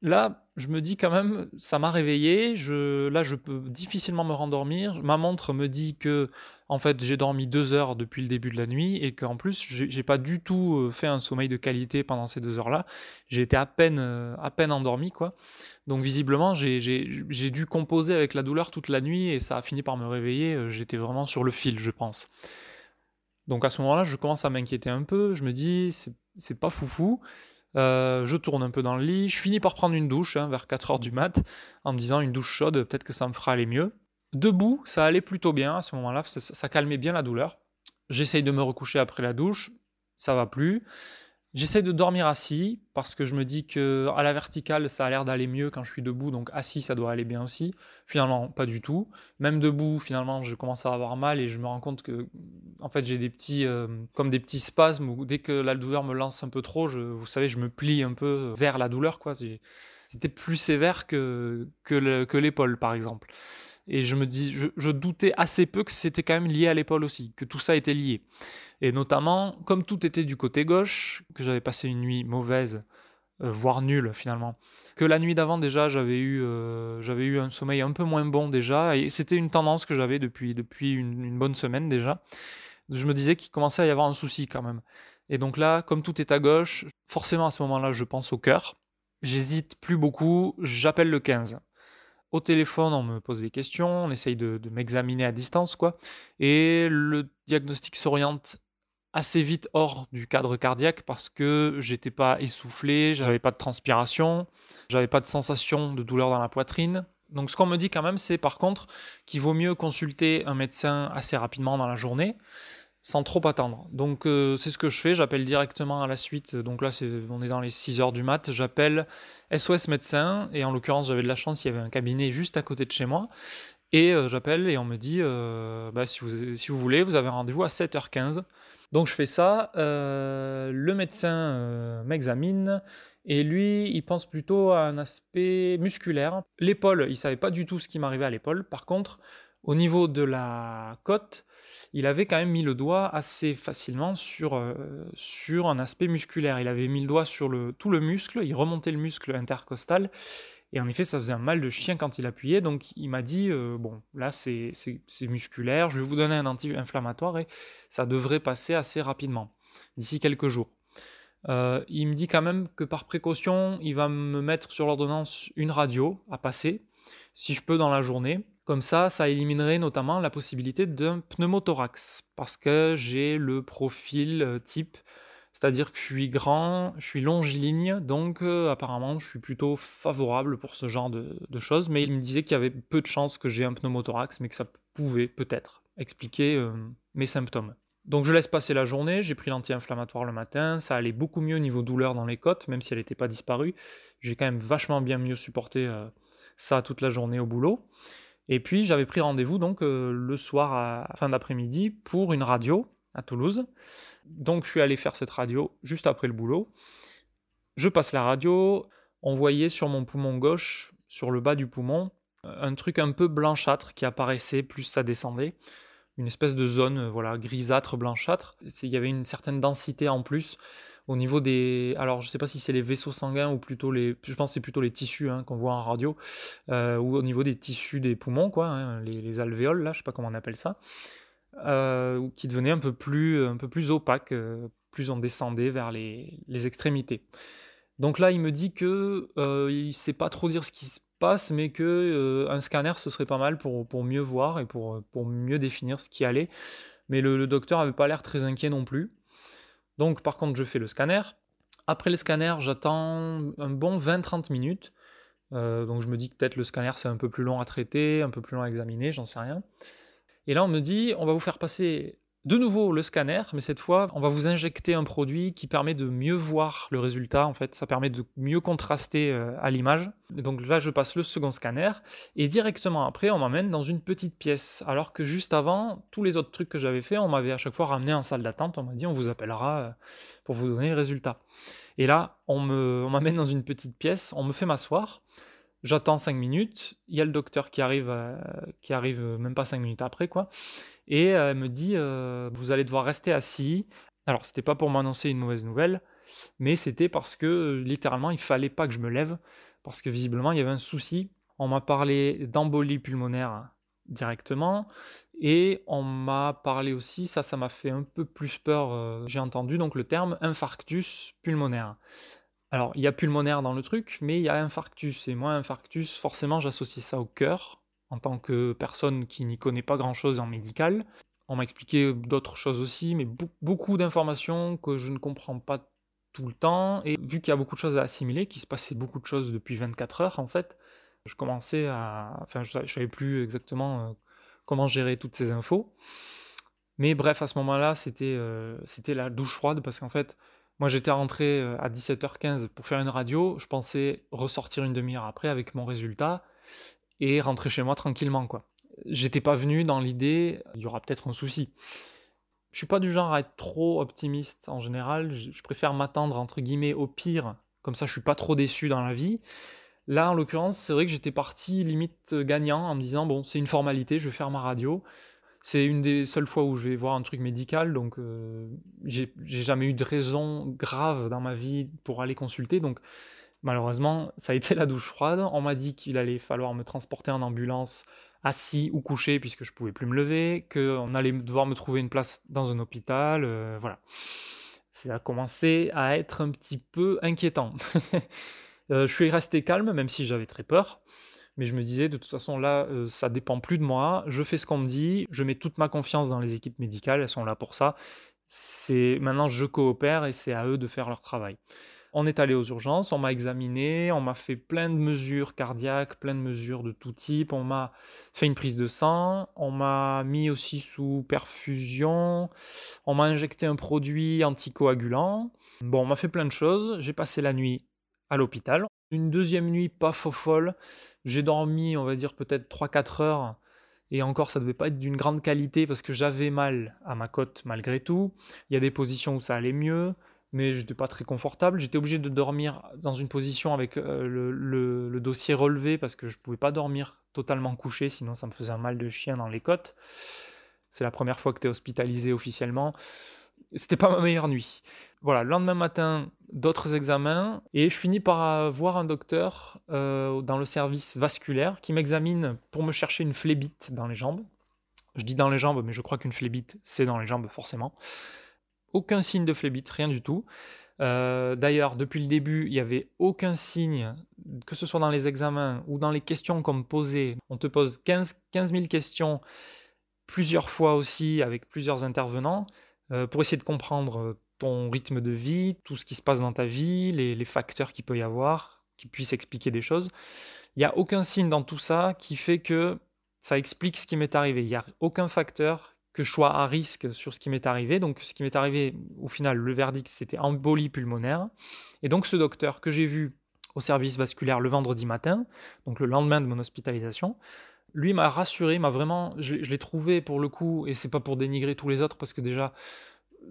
Là, je me dis quand même, ça m'a réveillé. Je, là, je peux difficilement me rendormir. Ma montre me dit que, en fait, j'ai dormi deux heures depuis le début de la nuit et qu'en plus, j'ai pas du tout euh, fait un sommeil de qualité pendant ces deux heures-là. J'ai été à peine, euh, à peine endormi, quoi. Donc, visiblement, j'ai dû composer avec la douleur toute la nuit et ça a fini par me réveiller. Euh, j'étais vraiment sur le fil, je pense. Donc, à ce moment-là, je commence à m'inquiéter un peu. Je me dis, c'est pas foufou. Euh, je tourne un peu dans le lit, je finis par prendre une douche hein, vers 4h du mat, en me disant une douche chaude, peut-être que ça me fera aller mieux. Debout, ça allait plutôt bien à ce moment-là, ça calmait bien la douleur. J'essaye de me recoucher après la douche, ça va plus. J'essaie de dormir assis parce que je me dis que à la verticale ça a l'air d'aller mieux quand je suis debout, donc assis ça doit aller bien aussi. Finalement, pas du tout. Même debout, finalement, je commence à avoir mal et je me rends compte que en fait j'ai des petits euh, comme des petits spasmes où dès que la douleur me lance un peu trop, je, vous savez, je me plie un peu vers la douleur quoi. C'était plus sévère que que l'épaule par exemple. Et je me dis, je, doutais assez peu que c'était quand même lié à l'épaule aussi, que tout ça était lié. Et notamment, comme tout était du côté gauche, que j'avais passé une nuit mauvaise, euh, voire nulle finalement, que la nuit d'avant déjà j'avais eu, euh, j'avais eu un sommeil un peu moins bon déjà, et c'était une tendance que j'avais depuis, depuis une, bonne semaine déjà. Je me disais qu'il commençait à y avoir un souci quand même. Et donc là, comme tout est à gauche, forcément à ce moment-là, je pense au cœur. J'hésite plus beaucoup, j'appelle le 15 au téléphone, on me pose des questions, on essaye de, m'examiner à distance, quoi. Et le diagnostic s'oriente assez vite hors du cadre cardiaque parce que j'étais pas essoufflé, j'avais pas de transpiration, j'avais pas de sensation de douleur dans la poitrine. Donc ce qu'on me dit quand même, c'est par contre qu'il vaut mieux consulter un médecin assez rapidement dans la journée sans trop attendre. Donc euh, c'est ce que je fais, j'appelle directement à la suite, donc là on est dans les 6 heures du mat, j'appelle SOS médecin, et en l'occurrence j'avais de la chance, il y avait un cabinet juste à côté de chez moi, et euh, j'appelle et on me dit, euh, bah, si, vous, voulez, vous avez rendez-vous à 7h15. Donc je fais ça, le médecin m'examine, et lui, il pense plutôt à un aspect musculaire. L'épaule, il savait pas du tout ce qui m'arrivait à l'épaule, par contre, au niveau de la côte, il avait quand même mis le doigt assez facilement sur, euh, un aspect musculaire. Il avait mis le doigt sur tout le muscle, il remontait le muscle intercostal, et en effet, ça faisait un mal de chien quand il appuyait. Donc il m'a dit, euh, bon, là c'est musculaire, je vais vous donner un anti-inflammatoire et ça devrait passer assez rapidement, d'ici quelques jours. Euh, il me dit quand même que par précaution, il va me mettre sur l'ordonnance une radio à passer, si je peux dans la journée. Comme ça, ça éliminerait notamment la possibilité d'un pneumothorax, parce que j'ai le profil euh, type, c'est-à-dire que je suis grand, je suis longiligne, donc euh, apparemment je suis plutôt favorable pour ce genre de, choses, mais il me disait qu'il y avait peu de chances que j'ai un pneumothorax, mais que ça pouvait peut-être expliquer euh, mes symptômes. Donc je laisse passer la journée, j'ai pris l'anti-inflammatoire le matin, ça allait beaucoup mieux au niveau douleur dans les côtes, même si elle n'était pas disparue. J'ai quand même vachement bien mieux supporté ça toute la journée au boulot. Et puis j'avais pris rendez-vous donc euh, le soir à fin d'après-midi pour une radio à Toulouse. Donc je suis allé faire cette radio juste après le boulot. Je passe la radio, on voyait sur mon poumon gauche, sur le bas du poumon, un truc un peu blanchâtre qui apparaissait plus ça descendait. Une espèce de zone voilà grisâtre, blanchâtre. Il y avait une certaine densité en plus au niveau des. Alors, je sais pas si c'est les vaisseaux sanguins ou plutôt les. Je pense c'est plutôt les tissus hein, qu'on voit en radio, euh, ou au niveau des tissus des poumons, quoi, hein, les, alvéoles, là, je sais pas comment on appelle ça, euh, qui devenaient un peu plus, un peu plus opaques, euh, plus on descendait vers les, les, extrémités. Donc là, il me dit que il sait pas trop dire ce qui se passe, mais que un scanner ce serait pas mal pour, pour mieux voir et pour, pour mieux définir ce qui allait. Mais le, le docteur avait pas l'air très inquiet non plus. Donc par contre, je fais le scanner. Après le scanner, j'attends un bon 20-30 minutes. Euh, donc je me dis que peut-être le scanner c'est un peu plus long à traiter, un peu plus long à examiner, j'en sais rien. Et là on me dit on va vous faire passer de nouveau le scanner, mais cette fois, on va vous injecter un produit qui permet de mieux voir le résultat. En fait, ça permet de mieux contraster euh, à l'image. Donc là, je passe le second scanner et directement après, on m'emmène dans une petite pièce. Alors que juste avant, tous les autres trucs que j'avais fait, on m'avait à chaque fois ramené en salle d'attente. On m'a dit, on vous appellera euh, pour vous donner le résultat. Et là, on m'amène dans une petite pièce, on me fait m'asseoir. J'attends 5 minutes, il y a le docteur qui arrive, euh, qui arrive même pas 5 minutes après, quoi. Et elle me dit Vous allez devoir rester assis. Alors, c'était pas pour m'annoncer une mauvaise nouvelle, mais c'était parce que littéralement, il fallait pas que je me lève, parce que visiblement, il y avait un souci. On m'a parlé d'embolie pulmonaire directement, et on m'a parlé aussi, ça, ça m'a fait un peu plus peur, euh, j'ai entendu donc le terme infarctus pulmonaire. Alors, il y a pulmonaire dans le truc, mais il y a infarctus, et moi, infarctus, forcément, j'associe ça au cœur, en tant que personne qui n'y connaît pas grand-chose en médical. On m'a expliqué d'autres choses aussi, mais beaucoup d'informations que je ne comprends pas tout le temps. Et vu qu'il y a beaucoup de choses à assimiler, qu'il se passait beaucoup de choses depuis 24 heures en fait, je commençais à... Enfin, je ne savais plus exactement euh, comment gérer toutes ces infos. Mais bref, à ce moment-là, c'était euh, c'était la douche froide parce qu'en fait, moi j'étais rentré euh, à 17h15 pour faire une radio. Je pensais ressortir une demi-heure après avec mon résultat et rentrer chez moi tranquillement, quoi j'étais pas venu dans l'idée, il y aura peut-être un souci. Je suis pas du genre à être trop optimiste en général, je, préfère m'attendre entre guillemets au pire, comme ça je suis pas trop déçu dans la vie. Là, en l'occurrence, c'est vrai que j'étais parti limite gagnant en me disant bon, c'est une formalité, je vais faire ma radio. C'est une des seules fois où je vais voir un truc médical, donc euh, j'ai jamais eu de raison grave dans ma vie pour aller consulter, donc malheureusement, ça a été la douche froide. On m'a dit qu'il allait falloir me transporter en ambulance assis ou couché puisque je pouvais plus me lever, qu'on allait devoir me trouver une place dans un hôpital, euh, voilà. Ça a commencé à être un petit peu inquiétant. Euh, je suis resté calme, même si j'avais très peur. Mais je me disais, de toute façon, là, euh, ça dépend plus de moi. Je fais ce qu'on me dit. Je mets toute ma confiance dans les équipes médicales. Elles sont là pour ça. C'est maintenant, je coopère et c'est à eux de faire leur travail. On est allé aux urgences, on m'a examiné, on m'a fait plein de mesures cardiaques, plein de mesures de tout type, on m'a fait une prise de sang, on m'a mis aussi sous perfusion, on m'a injecté un produit anticoagulant. Bon, on m'a fait plein de choses, j'ai passé la nuit à l'hôpital. Une deuxième nuit pas faux folle, j'ai dormi, on va dire peut-être 3-4 heures et encore, ça devait pas être d'une grande qualité parce que j'avais mal à ma côte malgré tout. Il y a des positions où ça allait mieux mais j'étais pas très confortable. J'étais obligé de dormir dans une position avec euh, le, dossier relevé parce que je pouvais pas dormir totalement couché, sinon ça me faisait un mal de chien dans les côtes. C'est la première fois que tu es hospitalisé officiellement. C'était pas ma meilleure nuit. Voilà, le lendemain matin, d'autres examens, et je finis par voir un docteur euh, dans le service vasculaire qui m'examine pour me chercher une phlébite dans les jambes. Je dis dans les jambes, mais je crois qu'une phlébite, c'est dans les jambes forcément aucun signe de phlébite, rien du tout. Euh, d'ailleurs, depuis le début, il n'y avait aucun signe, que ce soit dans les examens ou dans les questions qu'on me posait. On te pose 15, 15 000 questions plusieurs fois aussi avec plusieurs intervenants pour essayer de comprendre ton rythme de vie, tout ce qui se passe dans ta vie, les, les facteurs qu'il peut y avoir, qui puissent expliquer des choses. Il n'y a aucun signe dans tout ça qui fait que ça explique ce qui m'est arrivé. Il n'y a aucun facteur que je sois à risque sur ce qui m'est arrivé. Donc, ce qui m'est arrivé, au final, le verdict, c'était embolie pulmonaire. Et donc, ce docteur que j'ai vu au service vasculaire le vendredi matin, donc le lendemain de mon hospitalisation, lui m'a rassuré, m'a vraiment, je, l'ai trouvé pour le coup, et c'est pas pour dénigrer tous les autres, parce que déjà,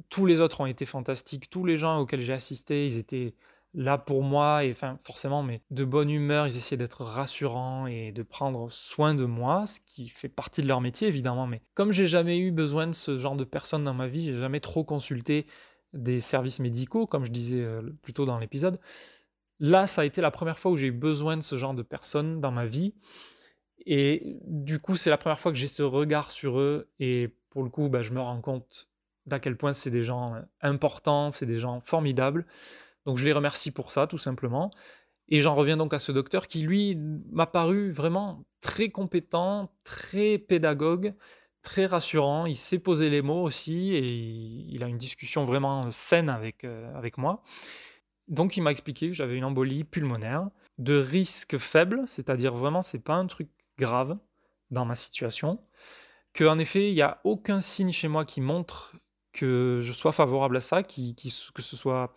tous les autres ont été fantastiques, tous les gens auxquels j'ai assisté, ils étaient là pour moi, et forcément, mais de bonne humeur, ils essayaient d'être rassurants et de prendre soin de moi, ce qui fait partie de leur métier évidemment. Mais comme j'ai jamais eu besoin de ce genre de personnes dans ma vie, j'ai jamais trop consulté des services médicaux, comme je disais euh, plus tôt dans l'épisode. Là, ça a été la première fois où j'ai eu besoin de ce genre de personnes dans ma vie. Et du coup, c'est la première fois que j'ai ce regard sur eux. Et pour le coup, bah, je me rends compte d'à quel point c'est des gens importants, c'est des gens formidables. Donc je les remercie pour ça, tout simplement. Et j'en reviens donc à ce docteur qui, lui, m'a paru vraiment très compétent, très pédagogue, très rassurant. Il sait poser les mots aussi et il a une discussion vraiment saine avec, euh, avec moi. Donc il m'a expliqué que j'avais une embolie pulmonaire de risque faible, c'est-à-dire vraiment c'est pas un truc grave dans ma situation, que en effet il n'y a aucun signe chez moi qui montre que je sois favorable à ça, que ce soit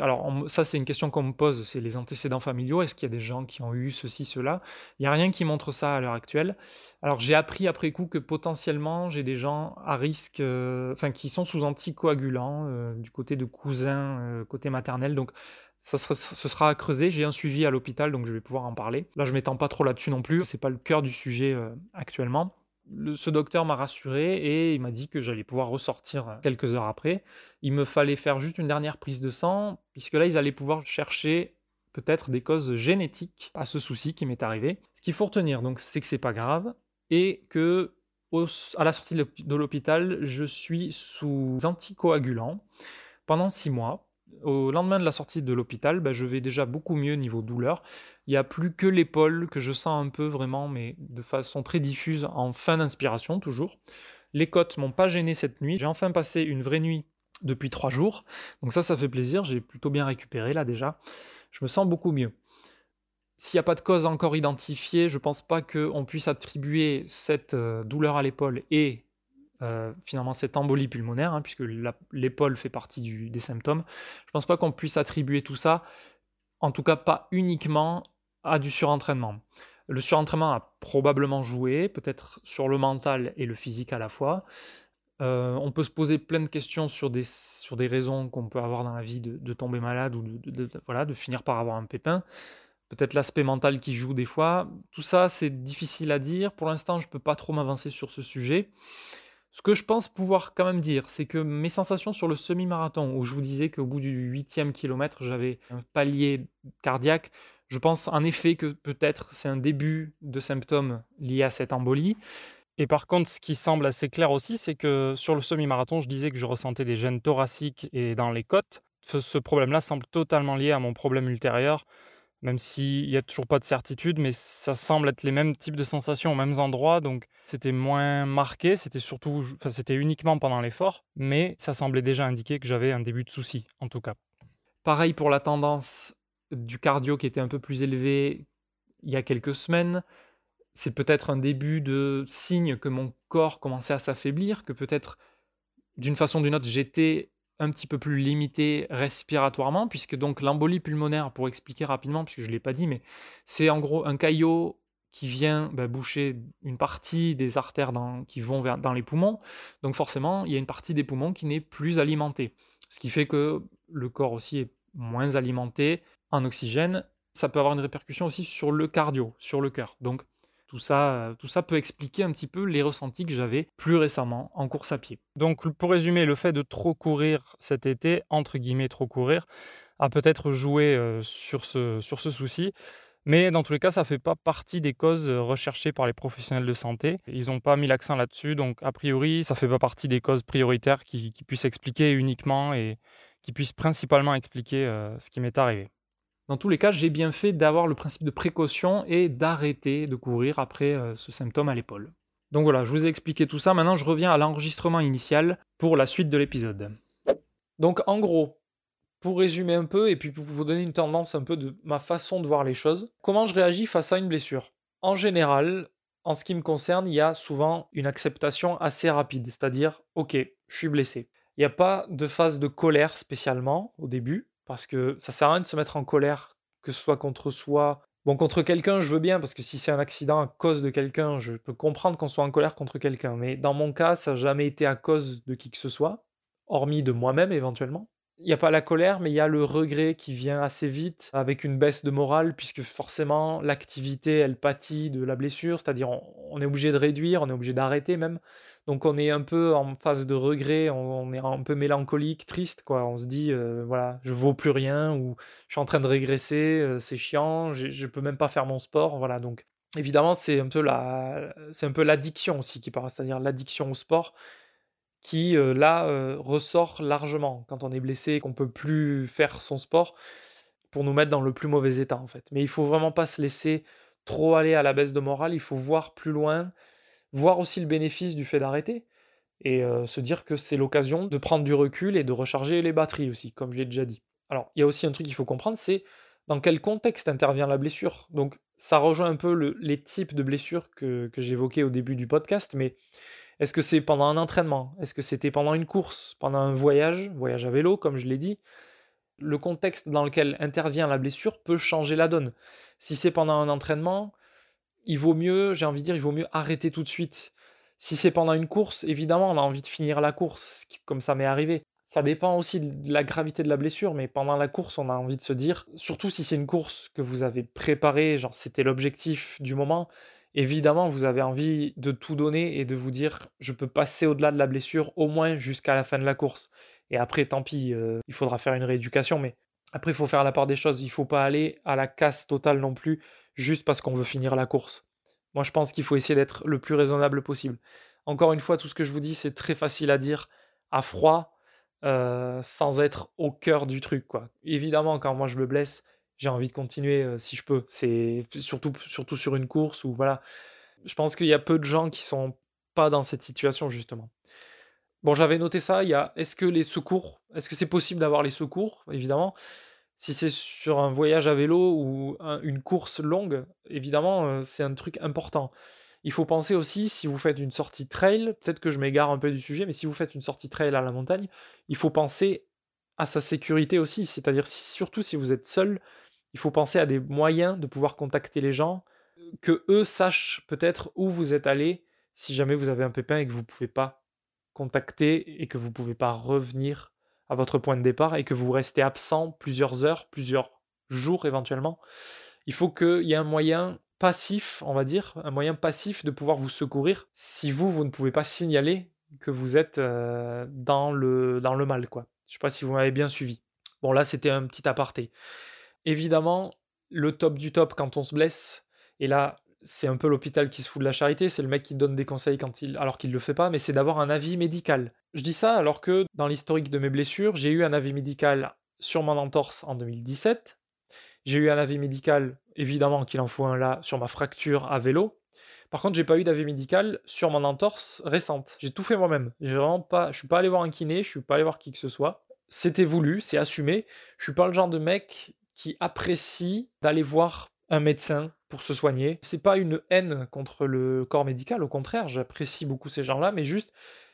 alors ça c'est une question qu'on me pose, c'est les antécédents familiaux, est-ce qu'il y a des gens qui ont eu ceci, cela? Il n'y a rien qui montre ça à l'heure actuelle. Alors j'ai appris après coup que potentiellement j'ai des gens à risque, euh, enfin qui sont sous anticoagulants euh, du côté de cousins, euh, côté maternel, donc ça ce sera à creuser. J'ai un suivi à l'hôpital, donc je vais pouvoir en parler. Là, je m'étends pas trop là-dessus non plus. C'est pas le cœur du sujet actuellement ce docteur m'a rassuré et il m'a dit que j'allais pouvoir ressortir euh, quelques heures après. Il me fallait faire juste une dernière prise de sang, puisque là, ils allaient pouvoir chercher peut-être des causes génétiques à ce souci qui m'est arrivé. Ce qu'il faut retenir, donc, c'est que c'est pas grave et que à la sortie de l'hôpital, je suis sous anticoagulant pendant six mois au lendemain de la sortie de l'hôpital, bah, je vais déjà beaucoup mieux niveau douleur. Il n'y a plus que l'épaule que je sens un peu vraiment, mais de façon très diffuse en fin d'inspiration toujours. Les côtes m'ont pas gêné cette nuit. J'ai enfin passé une vraie nuit depuis trois jours. Donc ça, ça fait plaisir. J'ai plutôt bien récupéré là déjà. Je me sens beaucoup mieux. S'il n'y a pas de cause encore identifiée, je ne pense pas qu'on puisse attribuer cette euh, douleur à l'épaule et euh, finalement cette embolie pulmonaire, hein, puisque l'épaule fait partie des symptômes. Je ne pense pas qu'on puisse attribuer tout ça, en tout cas pas uniquement à du surentraînement. Le surentraînement a probablement joué, peut-être sur le mental et le physique à la fois. Euh, on peut se poser plein de questions sur des, sur des raisons qu'on peut avoir dans la vie de, tomber malade ou de, voilà, de finir par avoir un pépin. Peut-être l'aspect mental qui joue des fois. Tout ça, c'est difficile à dire. Pour l'instant, je ne peux pas trop m'avancer sur ce sujet. Ce que je pense pouvoir quand même dire, c'est que mes sensations sur le semi-marathon, où je vous disais qu'au bout du huitième kilomètre, j'avais un palier cardiaque, je pense en effet que peut-être c'est un début de symptômes liés à cette embolie. Et par contre, ce qui semble assez clair aussi, c'est que sur le semi-marathon, je disais que je ressentais des gènes thoraciques et dans les côtes. Ce problème-là semble totalement lié à mon problème ultérieur même s'il n'y a toujours pas de certitude, mais ça semble être les mêmes types de sensations aux mêmes endroits, donc c'était moins marqué, c'était surtout, enfin c'était uniquement pendant l'effort, mais ça semblait déjà indiquer que j'avais un début de souci, en tout cas. Pareil pour la tendance du cardio qui était un peu plus élevé il y a quelques semaines, c'est peut-être un début de signe que mon corps commençait à s'affaiblir, que peut-être d'une façon ou d'une autre j'étais un petit peu plus limité respiratoirement, puisque donc l'embolie pulmonaire, pour expliquer rapidement, puisque je ne l'ai pas dit, mais c'est en gros un caillot qui vient bah, boucher une partie des artères qui vont vers, dans les poumons. Donc forcément, il y a une partie des poumons qui n'est plus alimentée. Ce qui fait que le corps aussi est moins alimenté en oxygène. Ça peut avoir une répercussion aussi sur le cardio, sur le cœur. Donc tout ça, tout ça peut expliquer un petit peu les ressentis que j'avais plus récemment en course à pied. Donc pour résumer, le fait de trop courir cet été, entre guillemets trop courir, a peut-être joué euh, sur, ce, souci. Mais dans tous les cas, ça ne fait pas partie des causes recherchées par les professionnels de santé. Ils n'ont pas mis l'accent là-dessus, donc a priori, ça ne fait pas partie des causes prioritaires qui, puissent expliquer uniquement et qui puissent principalement expliquer euh, ce qui m'est arrivé. Dans tous les cas, j'ai bien fait d'avoir le principe de précaution et d'arrêter de courir après euh, ce symptôme à l'épaule. Donc voilà, je vous ai expliqué tout ça. Maintenant, je reviens à l'enregistrement initial pour la suite de l'épisode. Donc en gros, pour résumer un peu et puis pour vous donner une tendance un peu de ma façon de voir les choses, comment je réagis face à une blessure? En général, en ce qui me concerne, il y a souvent une acceptation assez rapide, c'est-à-dire, ok, je suis blessé. Il n'y a pas de phase de colère spécialement au début, parce que ça sert à rien de se mettre en colère, que ce soit contre soi. Bon, contre quelqu'un, je veux bien, parce que si c'est un accident à cause de quelqu'un, je peux comprendre qu'on soit en colère contre quelqu'un. Mais dans mon cas, ça n'a jamais été à cause de qui que ce soit, hormis de moi-même éventuellement il n'y a pas la colère, mais il y a le regret qui vient assez vite avec une baisse de morale, puisque forcément l'activité, elle pâtit de la blessure, c'est-à-dire on, est obligé de réduire, on est obligé d'arrêter même. Donc on est un peu en phase de regret, on, est un peu mélancolique, triste, quoi. On se dit, euh, voilà, je vaux plus rien, ou je suis en train de régresser, euh, c'est chiant, je peux même pas faire mon sport, voilà. Donc évidemment, c'est un peu la, c'est un peu l'addiction aussi qui part, c'est-à-dire l'addiction au sport qui euh, là ressort largement quand on est blessé et qu'on peut plus faire son sport pour nous mettre dans le plus mauvais état en fait. Mais il faut vraiment pas se laisser trop aller à la baisse de morale, il faut voir plus loin, voir aussi le bénéfice du fait d'arrêter et euh, se dire que c'est l'occasion de prendre du recul et de recharger les batteries aussi, comme je l'ai déjà dit. Alors, il y a aussi un truc qu'il faut comprendre, c'est dans quel contexte intervient la blessure. Donc, ça rejoint un peu les types de blessures que, que j'évoquais au début du podcast, mais est-ce que c'est pendant un entraînement? Est-ce que c'était pendant une course? Pendant un voyage? Voyage à vélo, comme je l'ai dit Le contexte dans lequel intervient la blessure peut changer la donne. Si c'est pendant un entraînement, il vaut mieux, j'ai envie de dire, il vaut mieux arrêter tout de suite. Si c'est pendant une course, évidemment, on a envie de finir la course, comme ça m'est arrivé. Ça dépend aussi de la gravité de la blessure, mais pendant la course, on a envie de se dire, surtout si c'est une course que vous avez préparée, genre c'était l'objectif du moment, évidemment, vous avez envie de tout donner et de vous dire, je peux passer au-delà de la blessure, au moins jusqu'à la fin de la course. Et après, tant pis, euh, il faudra faire une rééducation, mais après, il faut faire la part des choses. Il ne faut pas aller à la casse totale non plus, juste parce qu'on veut finir la course. Moi, je pense qu'il faut essayer d'être le plus raisonnable possible. Encore une fois, tout ce que je vous dis, c'est très facile à dire à froid, euh, sans être au cœur du truc. Quoi. Évidemment, quand moi je me blesse, j'ai envie de continuer euh, si je peux. C'est surtout, surtout sur une course ou voilà. Je pense qu'il y a peu de gens qui sont pas dans cette situation justement. Bon, j'avais noté ça. Il y a est-ce que les secours, est-ce que c'est possible d'avoir les secours? Évidemment. Si c'est sur un voyage à vélo ou une course longue, évidemment, euh, c'est un truc important. Il faut penser aussi, si vous faites une sortie trail, peut-être que je m'égare un peu du sujet, mais si vous faites une sortie trail à la montagne, il faut penser à sa sécurité aussi. C'est-à-dire, surtout si vous êtes seul, il faut penser à des moyens de pouvoir contacter les gens, que eux sachent peut-être où vous êtes allé si jamais vous avez un pépin et que vous ne pouvez pas contacter et que vous ne pouvez pas revenir à votre point de départ et que vous restez absent plusieurs heures, plusieurs jours éventuellement. Il faut qu'il y ait un moyen passif, on va dire, un moyen passif de pouvoir vous secourir si vous, vous ne pouvez pas signaler que vous êtes euh, dans, le, dans le mal. Quoi. Je sais pas si vous m'avez bien suivi. Bon, là, c'était un petit aparté. Évidemment, le top du top quand on se blesse, et là, c'est un peu l'hôpital qui se fout de la charité, c'est le mec qui donne des conseils quand il, alors qu'il ne le fait pas, mais c'est d'avoir un avis médical. Je dis ça alors que dans l'historique de mes blessures, j'ai eu un avis médical sur mon entorse en 2017, j'ai eu un avis médical, évidemment qu'il en faut un là, sur ma fracture à vélo. Par contre, j'ai pas eu d'avis médical sur mon entorse récente. J'ai tout fait moi-même. J'ai vraiment pas, je suis pas allé voir un kiné, je suis pas allé voir qui que ce soit. C'était voulu, c'est assumé. Je suis pas le genre de mec qui apprécie d'aller voir un médecin se soigner. C'est pas une haine contre le corps médical, au contraire, j'apprécie beaucoup ces gens-là, mais juste,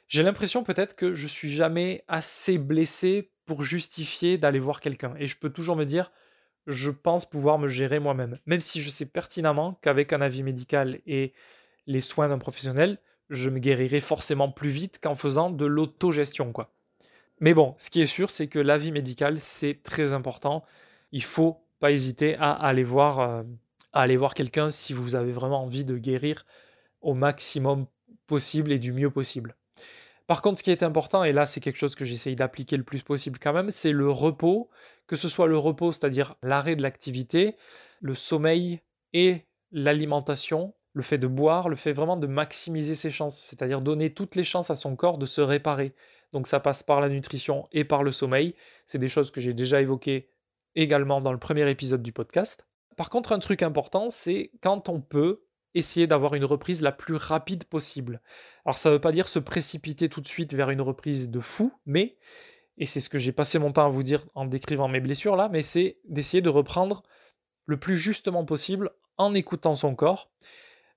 j'ai l'impression peut-être que je suis jamais assez blessé pour justifier d'aller voir quelqu'un. Et je peux toujours me dire, je pense pouvoir me gérer moi-même. Même si je sais pertinemment qu'avec un avis médical et les soins d'un professionnel, je me guérirai forcément plus vite qu'en faisant de l'autogestion, quoi. Mais bon, ce qui est sûr, c'est que l'avis médical, c'est très important. Il faut pas hésiter à aller voir, euh, à aller voir quelqu'un si vous avez vraiment envie de guérir au maximum possible et du mieux possible. Par contre, ce qui est important, et là c'est quelque chose que j'essaye d'appliquer le plus possible quand même, c'est le repos, que ce soit le repos, c'est-à-dire l'arrêt de l'activité, le sommeil et l'alimentation, le fait de boire, le fait vraiment de maximiser ses chances, c'est-à-dire donner toutes les chances à son corps de se réparer. Donc ça passe par la nutrition et par le sommeil. C'est des choses que j'ai déjà évoquées également dans le premier épisode du podcast. Par contre, un truc important, c'est quand on peut, essayer d'avoir une reprise la plus rapide possible. Alors ça ne veut pas dire se précipiter tout de suite vers une reprise de fou, mais, et c'est ce que j'ai passé mon temps à vous dire en décrivant mes blessures là, mais c'est d'essayer de reprendre le plus justement possible en écoutant son corps.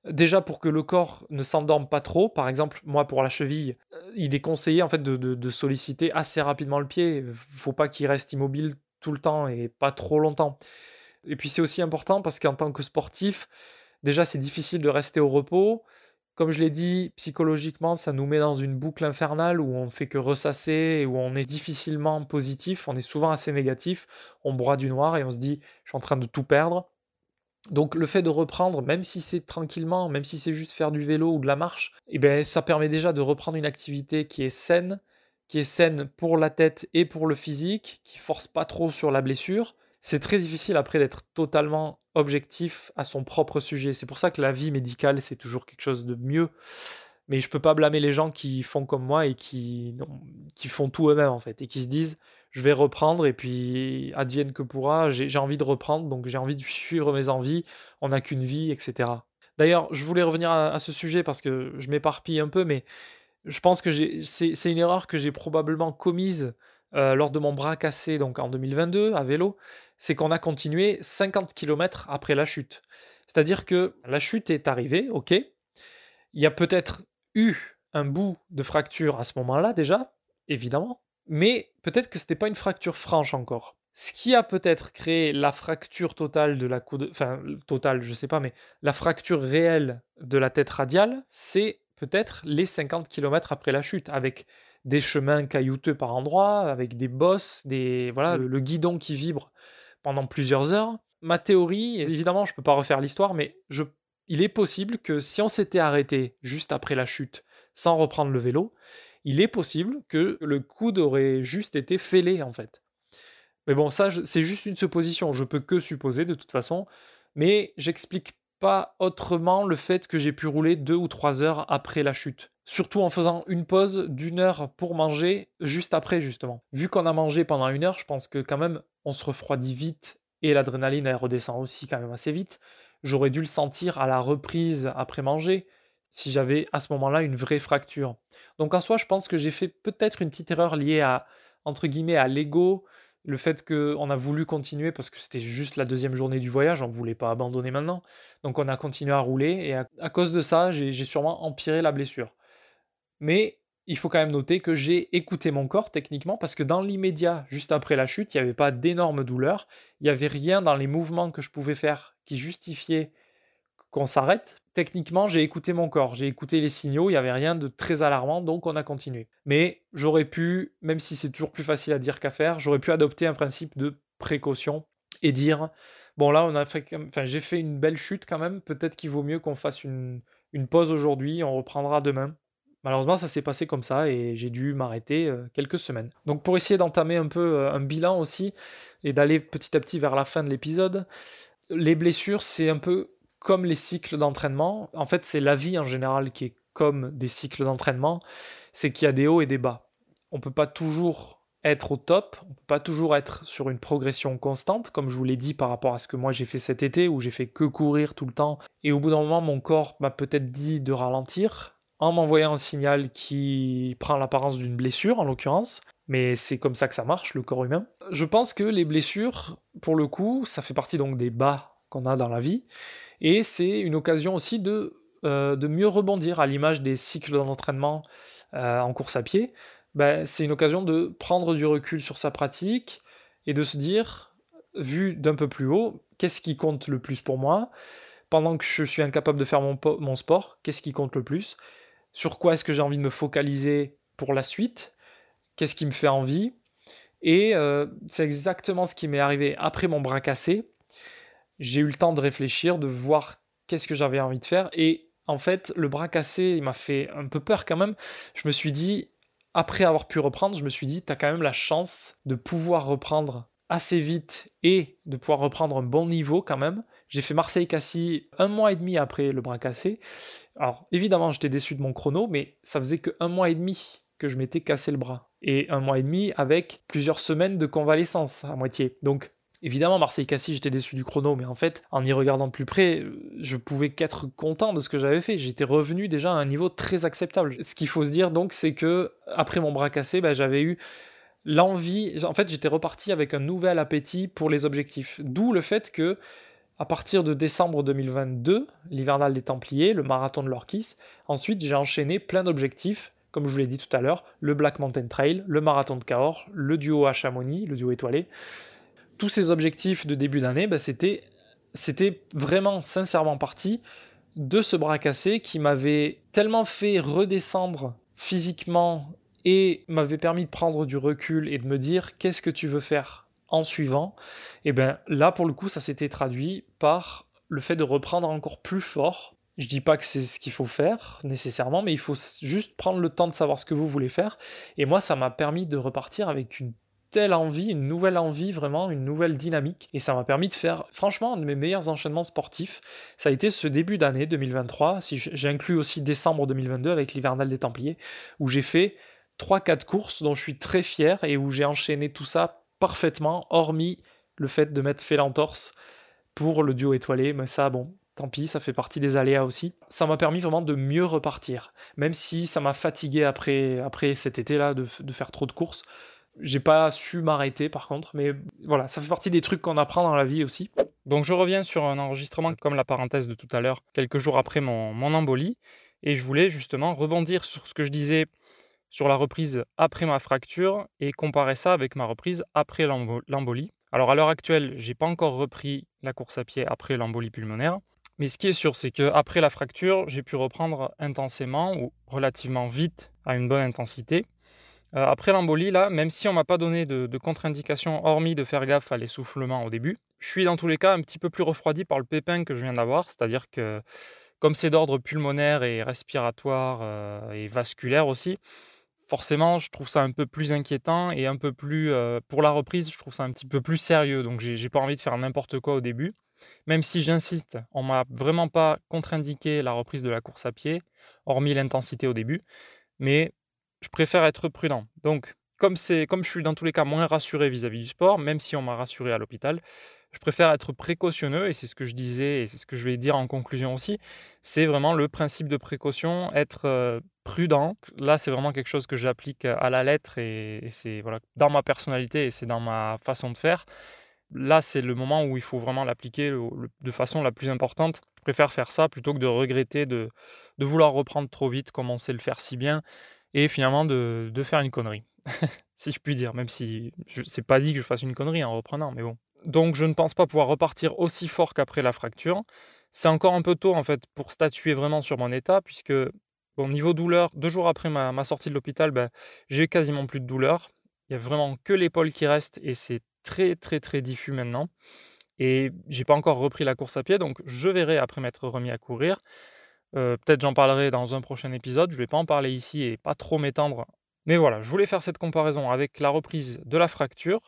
Déjà pour que le corps ne s'endorme pas trop, par exemple moi pour la cheville, euh, il est conseillé en fait de, solliciter assez rapidement le pied. Faut pas qu'il reste immobile tout le temps et pas trop longtemps. Et puis c'est aussi important parce qu'en tant que sportif, Déjà, c'est difficile de rester au repos. Comme je l'ai dit, psychologiquement, ça nous met dans une boucle infernale où on fait que ressasser et où on est difficilement positif, on est souvent assez négatif, on broie du noir et on se dit je suis en train de tout perdre. Donc le fait de reprendre, même si c'est tranquillement, même si c'est juste faire du vélo ou de la marche, eh ben, ça permet déjà de reprendre une activité qui est saine, qui est saine pour la tête et pour le physique, qui force pas trop sur la blessure. C'est très difficile après d'être totalement objectif à son propre sujet. C'est pour ça que la vie médicale, c'est toujours quelque chose de mieux. Mais je peux pas blâmer les gens qui font comme moi et qui, qui font tout eux-mêmes, en fait, et qui se disent je vais reprendre, et puis advienne que pourra, j'ai envie de reprendre, donc j'ai envie de suivre mes envies, on n'a qu'une vie, etc. D'ailleurs, je voulais revenir à, ce sujet parce que je m'éparpille un peu, mais je pense que c'est une erreur que j'ai probablement commise euh, lors de mon bras cassé donc en 2022 à vélo, c'est qu'on a continué 50 km après la chute. C'est-à-dire que la chute est arrivée, ok, il y a peut-être eu un bout de fracture à ce moment-là déjà, évidemment, mais peut-être que ce n'était pas une fracture franche encore. Ce qui a peut-être créé la fracture totale de la coude, enfin totale, je sais pas, mais la fracture réelle de la tête radiale, c'est peut-être les 50 km après la chute, avec des chemins caillouteux par endroits, avec des bosses, des voilà, le, guidon qui vibre pendant plusieurs heures. Ma théorie, évidemment, je peux pas refaire l'histoire, mais je, il est possible que si on s'était arrêté juste après la chute, sans reprendre le vélo, il est possible que le coude aurait juste été fêlé en fait. Mais bon, ça, c'est juste une supposition. Je peux que supposer de toute façon. Mais j'explique pas autrement le fait que j'ai pu rouler deux ou trois heures après la chute. Surtout en faisant une pause d'une heure pour manger juste après, justement. Vu qu'on a mangé pendant une heure, je pense que quand même, on se refroidit vite et l'adrénaline, elle redescend aussi quand même assez vite. J'aurais dû le sentir à la reprise après manger si j'avais à ce moment-là une vraie fracture. Donc en soi, je pense que j'ai fait peut-être une petite erreur liée à, entre guillemets, à l'ego, le fait qu'on a voulu continuer parce que c'était juste la deuxième journée du voyage, on ne voulait pas abandonner maintenant. Donc on a continué à rouler et à, cause de ça, j'ai sûrement empiré la blessure. Mais il faut quand même noter que j'ai écouté mon corps techniquement parce que dans l'immédiat, juste après la chute, il n'y avait pas d'énormes douleurs, il n'y avait rien dans les mouvements que je pouvais faire qui justifiait qu'on s'arrête. Techniquement, j'ai écouté mon corps, j'ai écouté les signaux, il n'y avait rien de très alarmant, donc on a continué. Mais j'aurais pu, même si c'est toujours plus facile à dire qu'à faire, j'aurais pu adopter un principe de précaution et dire bon là on a fait, j'ai fait une belle chute quand même, peut-être qu'il vaut mieux qu'on fasse une pause aujourd'hui, on reprendra demain. Malheureusement, ça s'est passé comme ça et j'ai dû m'arrêter euh, quelques semaines. Donc pour essayer d'entamer un peu euh, un bilan aussi et d'aller petit à petit vers la fin de l'épisode, les blessures, c'est un peu comme les cycles d'entraînement. En fait, c'est la vie en général qui est comme des cycles d'entraînement. C'est qu'il y a des hauts et des bas. On ne peut pas toujours être au top, on ne peut pas toujours être sur une progression constante, comme je vous l'ai dit par rapport à ce que moi j'ai fait cet été, où j'ai fait que courir tout le temps. Et au bout d'un moment, mon corps m'a peut-être dit de ralentir, en m'envoyant un signal qui prend l'apparence d'une blessure en l'occurrence. Mais c'est comme ça que ça marche, le corps humain. Je pense que les blessures, pour le coup, ça fait partie donc des bas qu'on a dans la vie. Et c'est une occasion aussi de, euh, mieux rebondir à l'image des cycles d'entraînement euh, en course à pied. Ben, c'est une occasion de prendre du recul sur sa pratique et de se dire, vu d'un peu plus haut, qu'est-ce qui compte le plus pour moi? Pendant que je suis incapable de faire mon sport, qu'est-ce qui compte le plus? Sur quoi est-ce que j'ai envie de me focaliser pour la suite Qu'est-ce qui me fait envie Et euh, c'est exactement ce qui m'est arrivé après mon bras cassé j'ai eu le temps de réfléchir, de voir qu'est-ce que j'avais envie de faire. Et en fait, le bras cassé, il m'a fait un peu peur quand même. Je me suis dit, après avoir pu reprendre, je me suis dit, tu as quand même la chance de pouvoir reprendre assez vite et de pouvoir reprendre un bon niveau quand même. J'ai fait Marseille-Cassis un mois et demi après le bras cassé. Alors évidemment, j'étais déçu de mon chrono, mais ça faisait que un mois et demi que je m'étais cassé le bras. Et un mois et demi avec plusieurs semaines de convalescence à moitié. Donc Évidemment, Marseille-Cassis, j'étais déçu du chrono, mais en fait, en y regardant plus près, je pouvais qu'être content de ce que j'avais fait. J'étais revenu déjà à un niveau très acceptable. Ce qu'il faut se dire donc, c'est que après mon bras cassé, bah, j'avais eu l'envie. En fait, j'étais reparti avec un nouvel appétit pour les objectifs. D'où le fait que, à partir de décembre 2022, l'hivernal des Templiers, le marathon de l'Orchis, ensuite j'ai enchaîné plein d'objectifs. Comme je vous l'ai dit tout à l'heure, le Black Mountain Trail, le marathon de Cahors, le duo à Chamonix, le duo étoilé, tous ces objectifs de début d'année, bah, c'était, c'était vraiment sincèrement parti de ce bras cassé qui m'avait tellement fait redescendre physiquement et m'avait permis de prendre du recul et de me dire qu'est-ce que tu veux faire? En suivant. Et bien là, pour le coup, ça s'était traduit par le fait de reprendre encore plus fort. Je dis pas que c'est ce qu'il faut faire nécessairement, mais il faut juste prendre le temps de savoir ce que vous voulez faire. Et moi, ça m'a permis de repartir avec une telle envie, une nouvelle envie, vraiment, une nouvelle dynamique. Et ça m'a permis de faire, franchement, un de mes meilleurs enchaînements sportifs. Ça a été ce début d'année 2023, si j'inclus aussi décembre 2022 avec l'hivernal des Templiers, où j'ai fait 3-4 courses dont je suis très fier et où j'ai enchaîné tout ça parfaitement, hormis le fait de mettre l'entorse pour le duo étoilé. Mais ça, bon, tant pis, ça fait partie des aléas aussi. Ça m'a permis vraiment de mieux repartir, même si ça m'a fatigué après, après cet été-là de, de, faire trop de courses. J'ai pas su m'arrêter par contre, mais voilà, ça fait partie des trucs qu'on apprend dans la vie aussi. Donc je reviens sur un enregistrement comme la parenthèse de tout à l'heure, quelques jours après mon, mon embolie, et je voulais justement rebondir sur ce que je disais sur la reprise après ma fracture et comparer ça avec ma reprise après l'embolie. Alors à l'heure actuelle, j'ai pas encore repris la course à pied après l'embolie pulmonaire. Mais ce qui est sûr, c'est qu'après la fracture, j'ai pu reprendre intensément ou relativement vite à une bonne intensité. Euh, après l'embolie, là, même si on m'a pas donné de, de contre-indication, hormis de faire gaffe à l'essoufflement au début, je suis dans tous les cas un petit peu plus refroidi par le pépin que je viens d'avoir, c'est-à-dire que comme c'est d'ordre pulmonaire et respiratoire euh, et vasculaire aussi, forcément, je trouve ça un peu plus inquiétant et un peu plus, euh, pour la reprise, je trouve ça un petit peu plus sérieux. Donc, j'ai pas envie de faire n'importe quoi au début. Même si j'insiste, on m'a vraiment pas contre-indiqué la reprise de la course à pied, hormis l'intensité au début. Mais je préfère être prudent. Donc, comme, comme je suis dans tous les cas moins rassuré vis-à-vis du sport, même si on m'a rassuré à l'hôpital, je préfère être précautionneux, et c'est ce que je disais, et c'est ce que je vais dire en conclusion aussi, c'est vraiment le principe de précaution, être euh, prudent. Là, c'est vraiment quelque chose que j'applique à la lettre, et, c'est voilà, dans ma personnalité, et c'est dans ma façon de faire. Là, c'est le moment où il faut vraiment l'appliquer de façon la plus importante. Je préfère faire ça plutôt que de regretter de, de vouloir reprendre trop vite, comme on le faire si bien, et finalement de, de faire une connerie. si je puis dire, même si c'est pas dit que je fasse une connerie en reprenant, mais bon. Donc je ne pense pas pouvoir repartir aussi fort qu'après la fracture. C'est encore un peu tôt en fait pour statuer vraiment sur mon état, puisque bon, niveau douleur, deux jours après ma, sortie de l'hôpital, ben, j'ai quasiment plus de douleur. Il y a vraiment que l'épaule qui reste et c'est très très très diffus maintenant. Et j'ai pas encore repris la course à pied, donc je verrai après m'être remis à courir. Euh, peut-être j'en parlerai dans un prochain épisode. Je ne vais pas en parler ici et pas trop m'étendre. Mais voilà, je voulais faire cette comparaison avec la reprise de la fracture.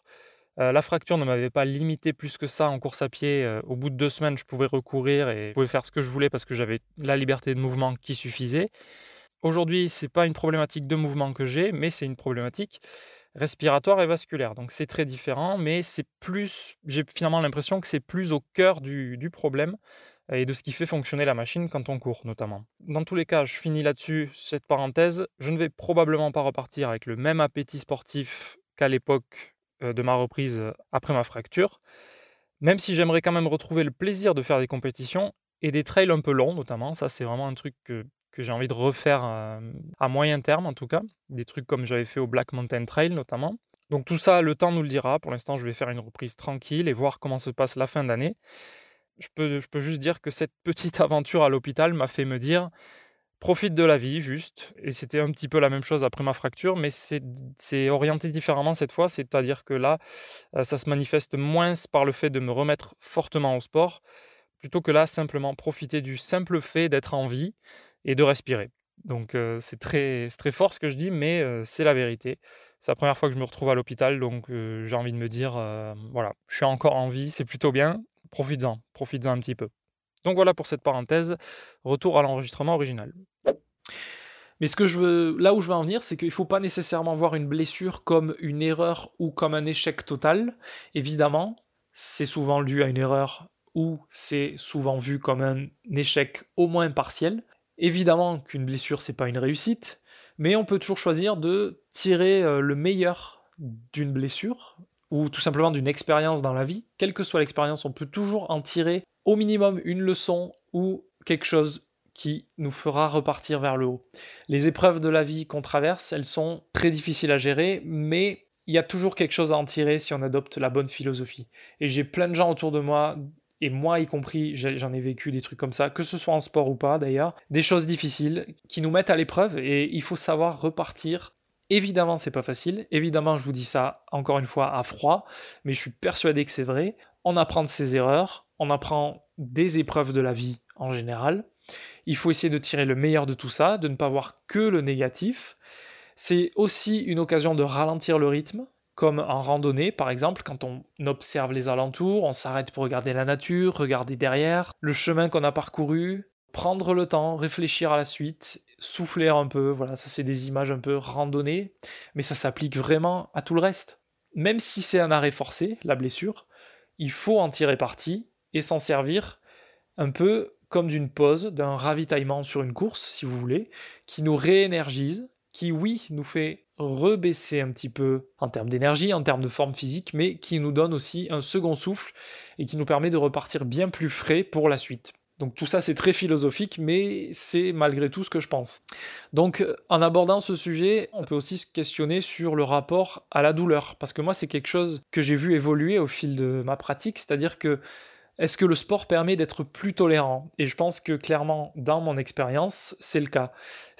Euh, la fracture ne m'avait pas limité plus que ça en course à pied. Euh, au bout de deux semaines, je pouvais recourir et pouvais faire ce que je voulais parce que j'avais la liberté de mouvement qui suffisait. Aujourd'hui, ce n'est pas une problématique de mouvement que j'ai, mais c'est une problématique respiratoire et vasculaire. Donc c'est très différent, mais c'est plus, j'ai finalement l'impression que c'est plus au cœur du, du, problème et de ce qui fait fonctionner la machine quand on court notamment. Dans tous les cas, je finis là-dessus cette parenthèse. Je ne vais probablement pas repartir avec le même appétit sportif qu'à l'époque euh, de ma reprise euh, après ma fracture. Même si j'aimerais quand même retrouver le plaisir de faire des compétitions et des trails un peu longs notamment, ça c'est vraiment un truc que, j'ai envie de refaire euh, à moyen terme en tout cas, des trucs comme j'avais fait au Black Mountain Trail notamment. Donc tout ça, le temps nous le dira. Pour l'instant, je vais faire une reprise tranquille et voir comment se passe la fin d'année. Je peux, je peux juste dire que cette petite aventure à l'hôpital m'a fait me dire profite de la vie, juste. Et c'était un petit peu la même chose après ma fracture, mais c'est orienté différemment cette fois. C'est-à-dire que là, euh, ça se manifeste moins par le fait de me remettre fortement au sport, plutôt que là, simplement profiter du simple fait d'être en vie et de respirer. Donc euh, c'est très, très fort ce que je dis, mais euh, c'est la vérité. C'est la première fois que je me retrouve à l'hôpital, donc j'ai envie de me dire, voilà, je suis encore en vie, c'est plutôt bien, profites-en, profites-en un petit peu. Donc voilà pour cette parenthèse. Retour à l'enregistrement original. Mais ce que je veux, là où je veux en venir, c'est qu'il ne faut pas nécessairement voir une blessure comme une erreur ou comme un échec total. Évidemment, c'est souvent dû à une erreur ou c'est souvent vu comme un échec au moins partiel. Évidemment qu'une blessure, c'est pas une réussite, mais on peut toujours choisir de tirer euh, le meilleur d'une blessure ou tout simplement d'une expérience dans la vie. Quelle que soit l'expérience, on peut toujours en tirer au minimum une leçon ou quelque chose qui nous fera repartir vers le haut. Les épreuves de la vie qu'on traverse, elles sont très difficiles à gérer, mais il y a toujours quelque chose à en tirer si on adopte la bonne philosophie. Et j'ai plein de gens autour de moi, et moi y compris, j'en ai vécu des trucs comme ça, que ce soit en sport ou pas d'ailleurs, des choses difficiles qui nous mettent à l'épreuve et il faut savoir repartir Évidemment, c'est pas facile. Évidemment, je vous dis ça encore une fois à froid, mais je suis persuadé que c'est vrai. On apprend de ses erreurs, on apprend des épreuves de la vie en général. Il faut essayer de tirer le meilleur de tout ça, de ne pas voir que le négatif. C'est aussi une occasion de ralentir le rythme, comme en randonnée par exemple, quand on observe les alentours, on s'arrête pour regarder la nature, regarder derrière, le chemin qu'on a parcouru, prendre le temps, réfléchir à la suite, souffler un peu, voilà, ça c'est des images un peu randonnées, mais ça s'applique vraiment à tout le reste. Même si c'est un arrêt forcé, la blessure, il faut en tirer parti et s'en servir un peu comme d'une pause, d'un ravitaillement sur une course, si vous voulez, qui nous réénergise, qui, oui, nous fait rebaisser un petit peu en termes d'énergie, en termes de forme physique, mais qui nous donne aussi un second souffle et qui nous permet de repartir bien plus frais pour la suite. Donc tout ça c'est très philosophique, mais c'est malgré tout ce que je pense. Donc en abordant ce sujet, on peut aussi se questionner sur le rapport à la douleur, parce que moi c'est quelque chose que j'ai vu évoluer au fil de ma pratique, c'est-à-dire que est-ce que le sport permet d'être plus tolérant? Et je pense que clairement, dans mon expérience, c'est le cas.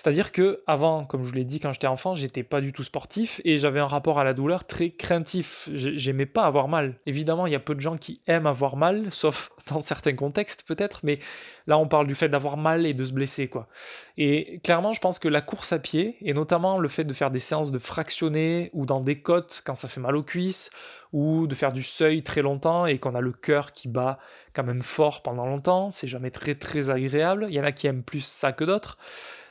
C'est-à-dire que avant, comme je vous l'ai dit quand j'étais enfant, j'étais pas du tout sportif et j'avais un rapport à la douleur très craintif. J'aimais pas avoir mal. Évidemment, il y a peu de gens qui aiment avoir mal, sauf dans certains contextes peut-être, mais là on parle du fait d'avoir mal et de se blesser quoi. Et clairement, je pense que la course à pied et notamment le fait de faire des séances de fractionner ou dans des côtes quand ça fait mal aux cuisses ou de faire du seuil très longtemps et qu'on a le cœur qui bat quand même fort pendant longtemps, c'est jamais très très agréable. Il y en a qui aiment plus ça que d'autres.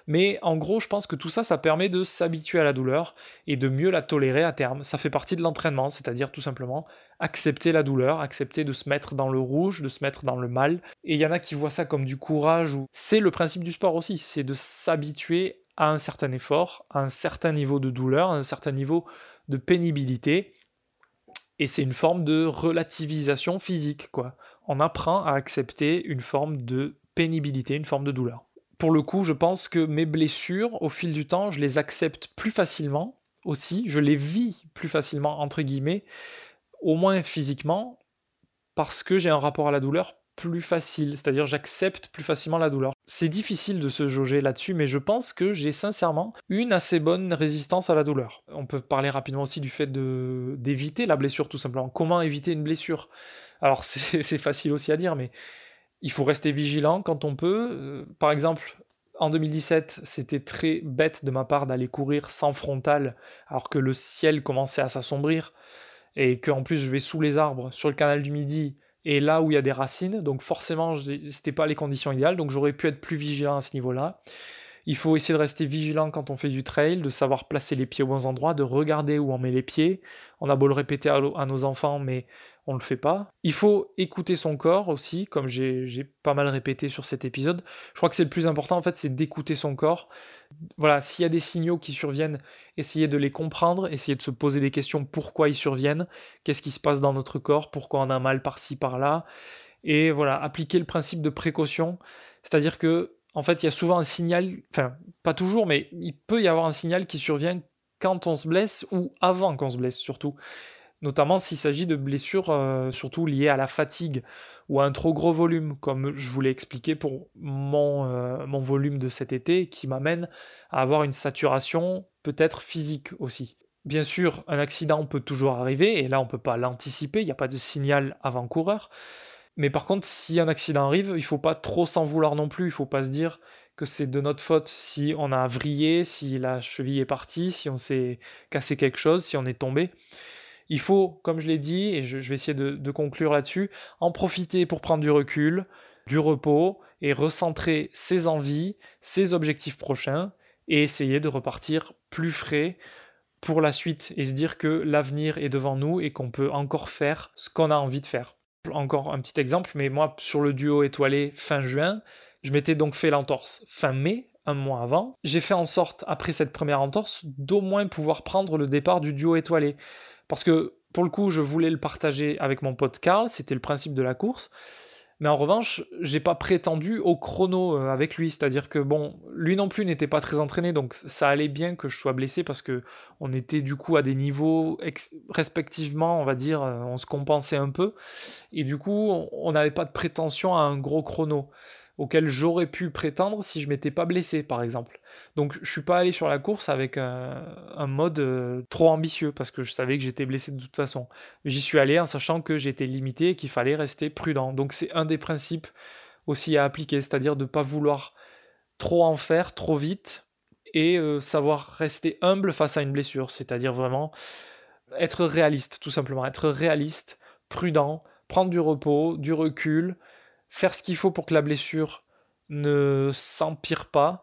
Mais en gros, je pense que tout ça, ça permet de s'habituer à la douleur et de mieux la tolérer à terme. Ça fait partie de l'entraînement, c'est-à-dire tout simplement accepter la douleur, accepter de se mettre dans le rouge, de se mettre dans le mal. Et il y en a qui voient ça comme du courage, ou c'est le principe du sport aussi, c'est de s'habituer à un certain effort, à un certain niveau de douleur, à un certain niveau de pénibilité et c'est une forme de relativisation physique, quoi. On apprend à accepter une forme de pénibilité, une forme de douleur. Pour le coup, je pense que mes blessures, au fil du temps, je les accepte plus facilement aussi, je les vis plus facilement, entre guillemets, au moins physiquement, parce que j'ai un rapport à la douleur plus facile, c'est-à-dire j'accepte plus facilement la douleur. C'est difficile de se jauger là-dessus, mais je pense que j'ai sincèrement une assez bonne résistance à la douleur. On peut parler rapidement aussi du fait d'éviter la blessure tout simplement. Comment éviter une blessure? Alors c'est facile aussi à dire, mais il faut rester vigilant quand on peut. Euh, par exemple, en 2017, c'était très bête de ma part d'aller courir sans frontal alors que le ciel commençait à s'assombrir et qu'en plus je vais sous les arbres sur le canal du Midi et là où il y a des racines, donc forcément, c'était pas les conditions idéales, donc j'aurais pu être plus vigilant à ce niveau-là. Il faut essayer de rester vigilant quand on fait du trail, de savoir placer les pieds aux bons endroits, de regarder où on met les pieds. On a beau le répéter à, nos enfants, mais on ne le fait pas. Il faut écouter son corps aussi, comme j'ai pas mal répété sur cet épisode. Je crois que c'est le plus important en fait, c'est d'écouter son corps. Voilà, s'il y a des signaux qui surviennent, essayer de les comprendre, essayer de se poser des questions pourquoi ils surviennent, qu'est-ce qui se passe dans notre corps, pourquoi on a mal par-ci par-là. Et voilà, appliquer le principe de précaution, c'est-à-dire que en fait, il y a souvent un signal, enfin, pas toujours, mais il peut y avoir un signal qui survient quand on se blesse ou avant qu'on se blesse surtout notamment s'il s'agit de blessures euh, surtout liées à la fatigue ou à un trop gros volume, comme je vous l'ai expliqué pour mon, euh, mon volume de cet été, qui m'amène à avoir une saturation peut-être physique aussi. Bien sûr, un accident peut toujours arriver, et là on ne peut pas l'anticiper, il n'y a pas de signal avant-coureur. Mais par contre, si un accident arrive, il ne faut pas trop s'en vouloir non plus, il ne faut pas se dire que c'est de notre faute si on a vrillé, si la cheville est partie, si on s'est cassé quelque chose, si on est tombé. Il faut, comme je l'ai dit, et je, vais essayer de, conclure là-dessus, en profiter pour prendre du recul, du repos et recentrer ses envies, ses objectifs prochains et essayer de repartir plus frais pour la suite et se dire que l'avenir est devant nous et qu'on peut encore faire ce qu'on a envie de faire. Encore un petit exemple, mais moi sur le duo étoilé fin juin, je m'étais donc fait l'entorse fin mai, un mois avant. J'ai fait en sorte, après cette première entorse, d'au moins pouvoir prendre le départ du duo étoilé. Parce que pour le coup, je voulais le partager avec mon pote Karl, c'était le principe de la course. Mais en revanche, j'ai pas prétendu au chrono euh, avec lui, c'est-à-dire que bon, lui non plus n'était pas très entraîné, donc ça allait bien que je sois blessé parce que on était du coup à des niveaux respectivement, on va dire, euh, on se compensait un peu, et du coup, on n'avait pas de prétention à un gros chrono auquel j'aurais pu prétendre si je m'étais pas blessé, par exemple. Donc je suis pas allé sur la course avec un, mode euh, trop ambitieux parce que je savais que j'étais blessé de toute façon. J'y suis allé en sachant que j'étais limité et qu'il fallait rester prudent. Donc c'est un des principes aussi à appliquer, c'est-à-dire de ne pas vouloir trop en faire trop vite et euh, savoir rester humble face à une blessure, c'est-à-dire vraiment être réaliste, tout simplement, être réaliste, prudent, prendre du repos, du recul, faire ce qu'il faut pour que la blessure ne s'empire pas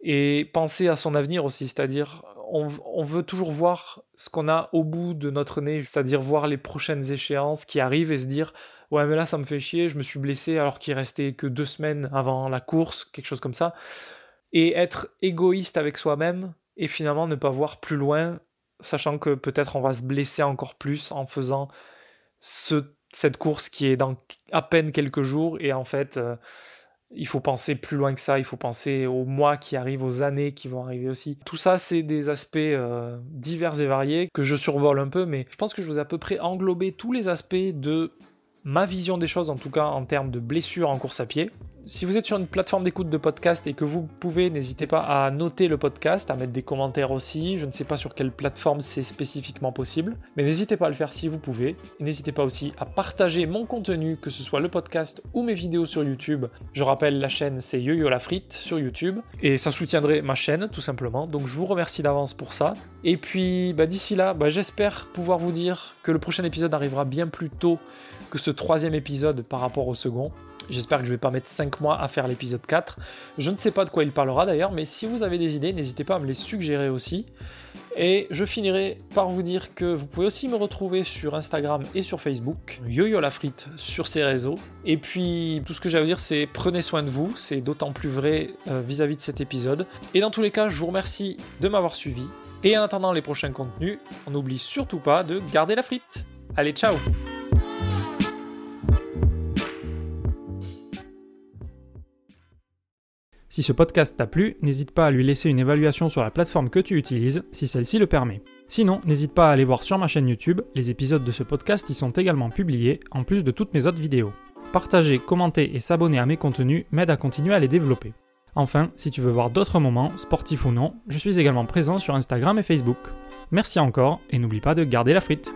et penser à son avenir aussi, c'est-à-dire on, veut toujours voir ce qu'on a au bout de notre nez, c'est-à-dire voir les prochaines échéances qui arrivent et se dire ouais mais là ça me fait chier, je me suis blessé alors qu'il restait que deux semaines avant la course, quelque chose comme ça, et être égoïste avec soi-même et finalement ne pas voir plus loin, sachant que peut-être on va se blesser encore plus en faisant ce cette course qui est dans à peine quelques jours et en fait euh, Il faut penser plus loin que ça, il faut penser aux mois qui arrivent, aux années qui vont arriver aussi. Tout ça, c'est des aspects euh, divers et variés que je survole un peu, mais je pense que je vous ai à peu près englobé tous les aspects de ma vision des choses, en tout cas en termes de blessures en course à pied. Si vous êtes sur une plateforme d'écoute de podcast et que vous pouvez, n'hésitez pas à noter le podcast, à mettre des commentaires aussi. Je ne sais pas sur quelle plateforme c'est spécifiquement possible, mais n'hésitez pas à le faire si vous pouvez. N'hésitez pas aussi à partager mon contenu, que ce soit le podcast ou mes vidéos sur YouTube. Je rappelle, la chaîne c'est Yo-Yo la frite sur YouTube et ça soutiendrait ma chaîne tout simplement. Donc je vous remercie d'avance pour ça. Et puis bah, d'ici là, bah, j'espère pouvoir vous dire que le prochain épisode arrivera bien plus tôt que ce troisième épisode par rapport au second. J'espère que je vais pas mettre 5 mois à faire l'épisode 4. Je ne sais pas de quoi il parlera d'ailleurs, mais si vous avez des idées, n'hésitez pas à me les suggérer aussi. Et je finirai par vous dire que vous pouvez aussi me retrouver sur Instagram et sur Facebook, YoYo la frite sur ces réseaux. Et puis tout ce que j'ai à vous dire, c'est prenez soin de vous, c'est d'autant plus vrai euh, vis-à-vis de cet épisode. Et dans tous les cas, je vous remercie de m'avoir suivi. Et en attendant les prochains contenus, on n'oublie surtout pas de garder la frite. Allez, ciao Si ce podcast t'a plu, n'hésite pas à lui laisser une évaluation sur la plateforme que tu utilises, si celle-ci le permet. Sinon, n'hésite pas à aller voir sur ma chaîne YouTube, les épisodes de ce podcast y sont également publiés, en plus de toutes mes autres vidéos. Partager, commenter et s'abonner à mes contenus m'aide à continuer à les développer. Enfin, si tu veux voir d'autres moments, sportifs ou non, je suis également présent sur Instagram et Facebook. Merci encore, et n'oublie pas de garder la frite.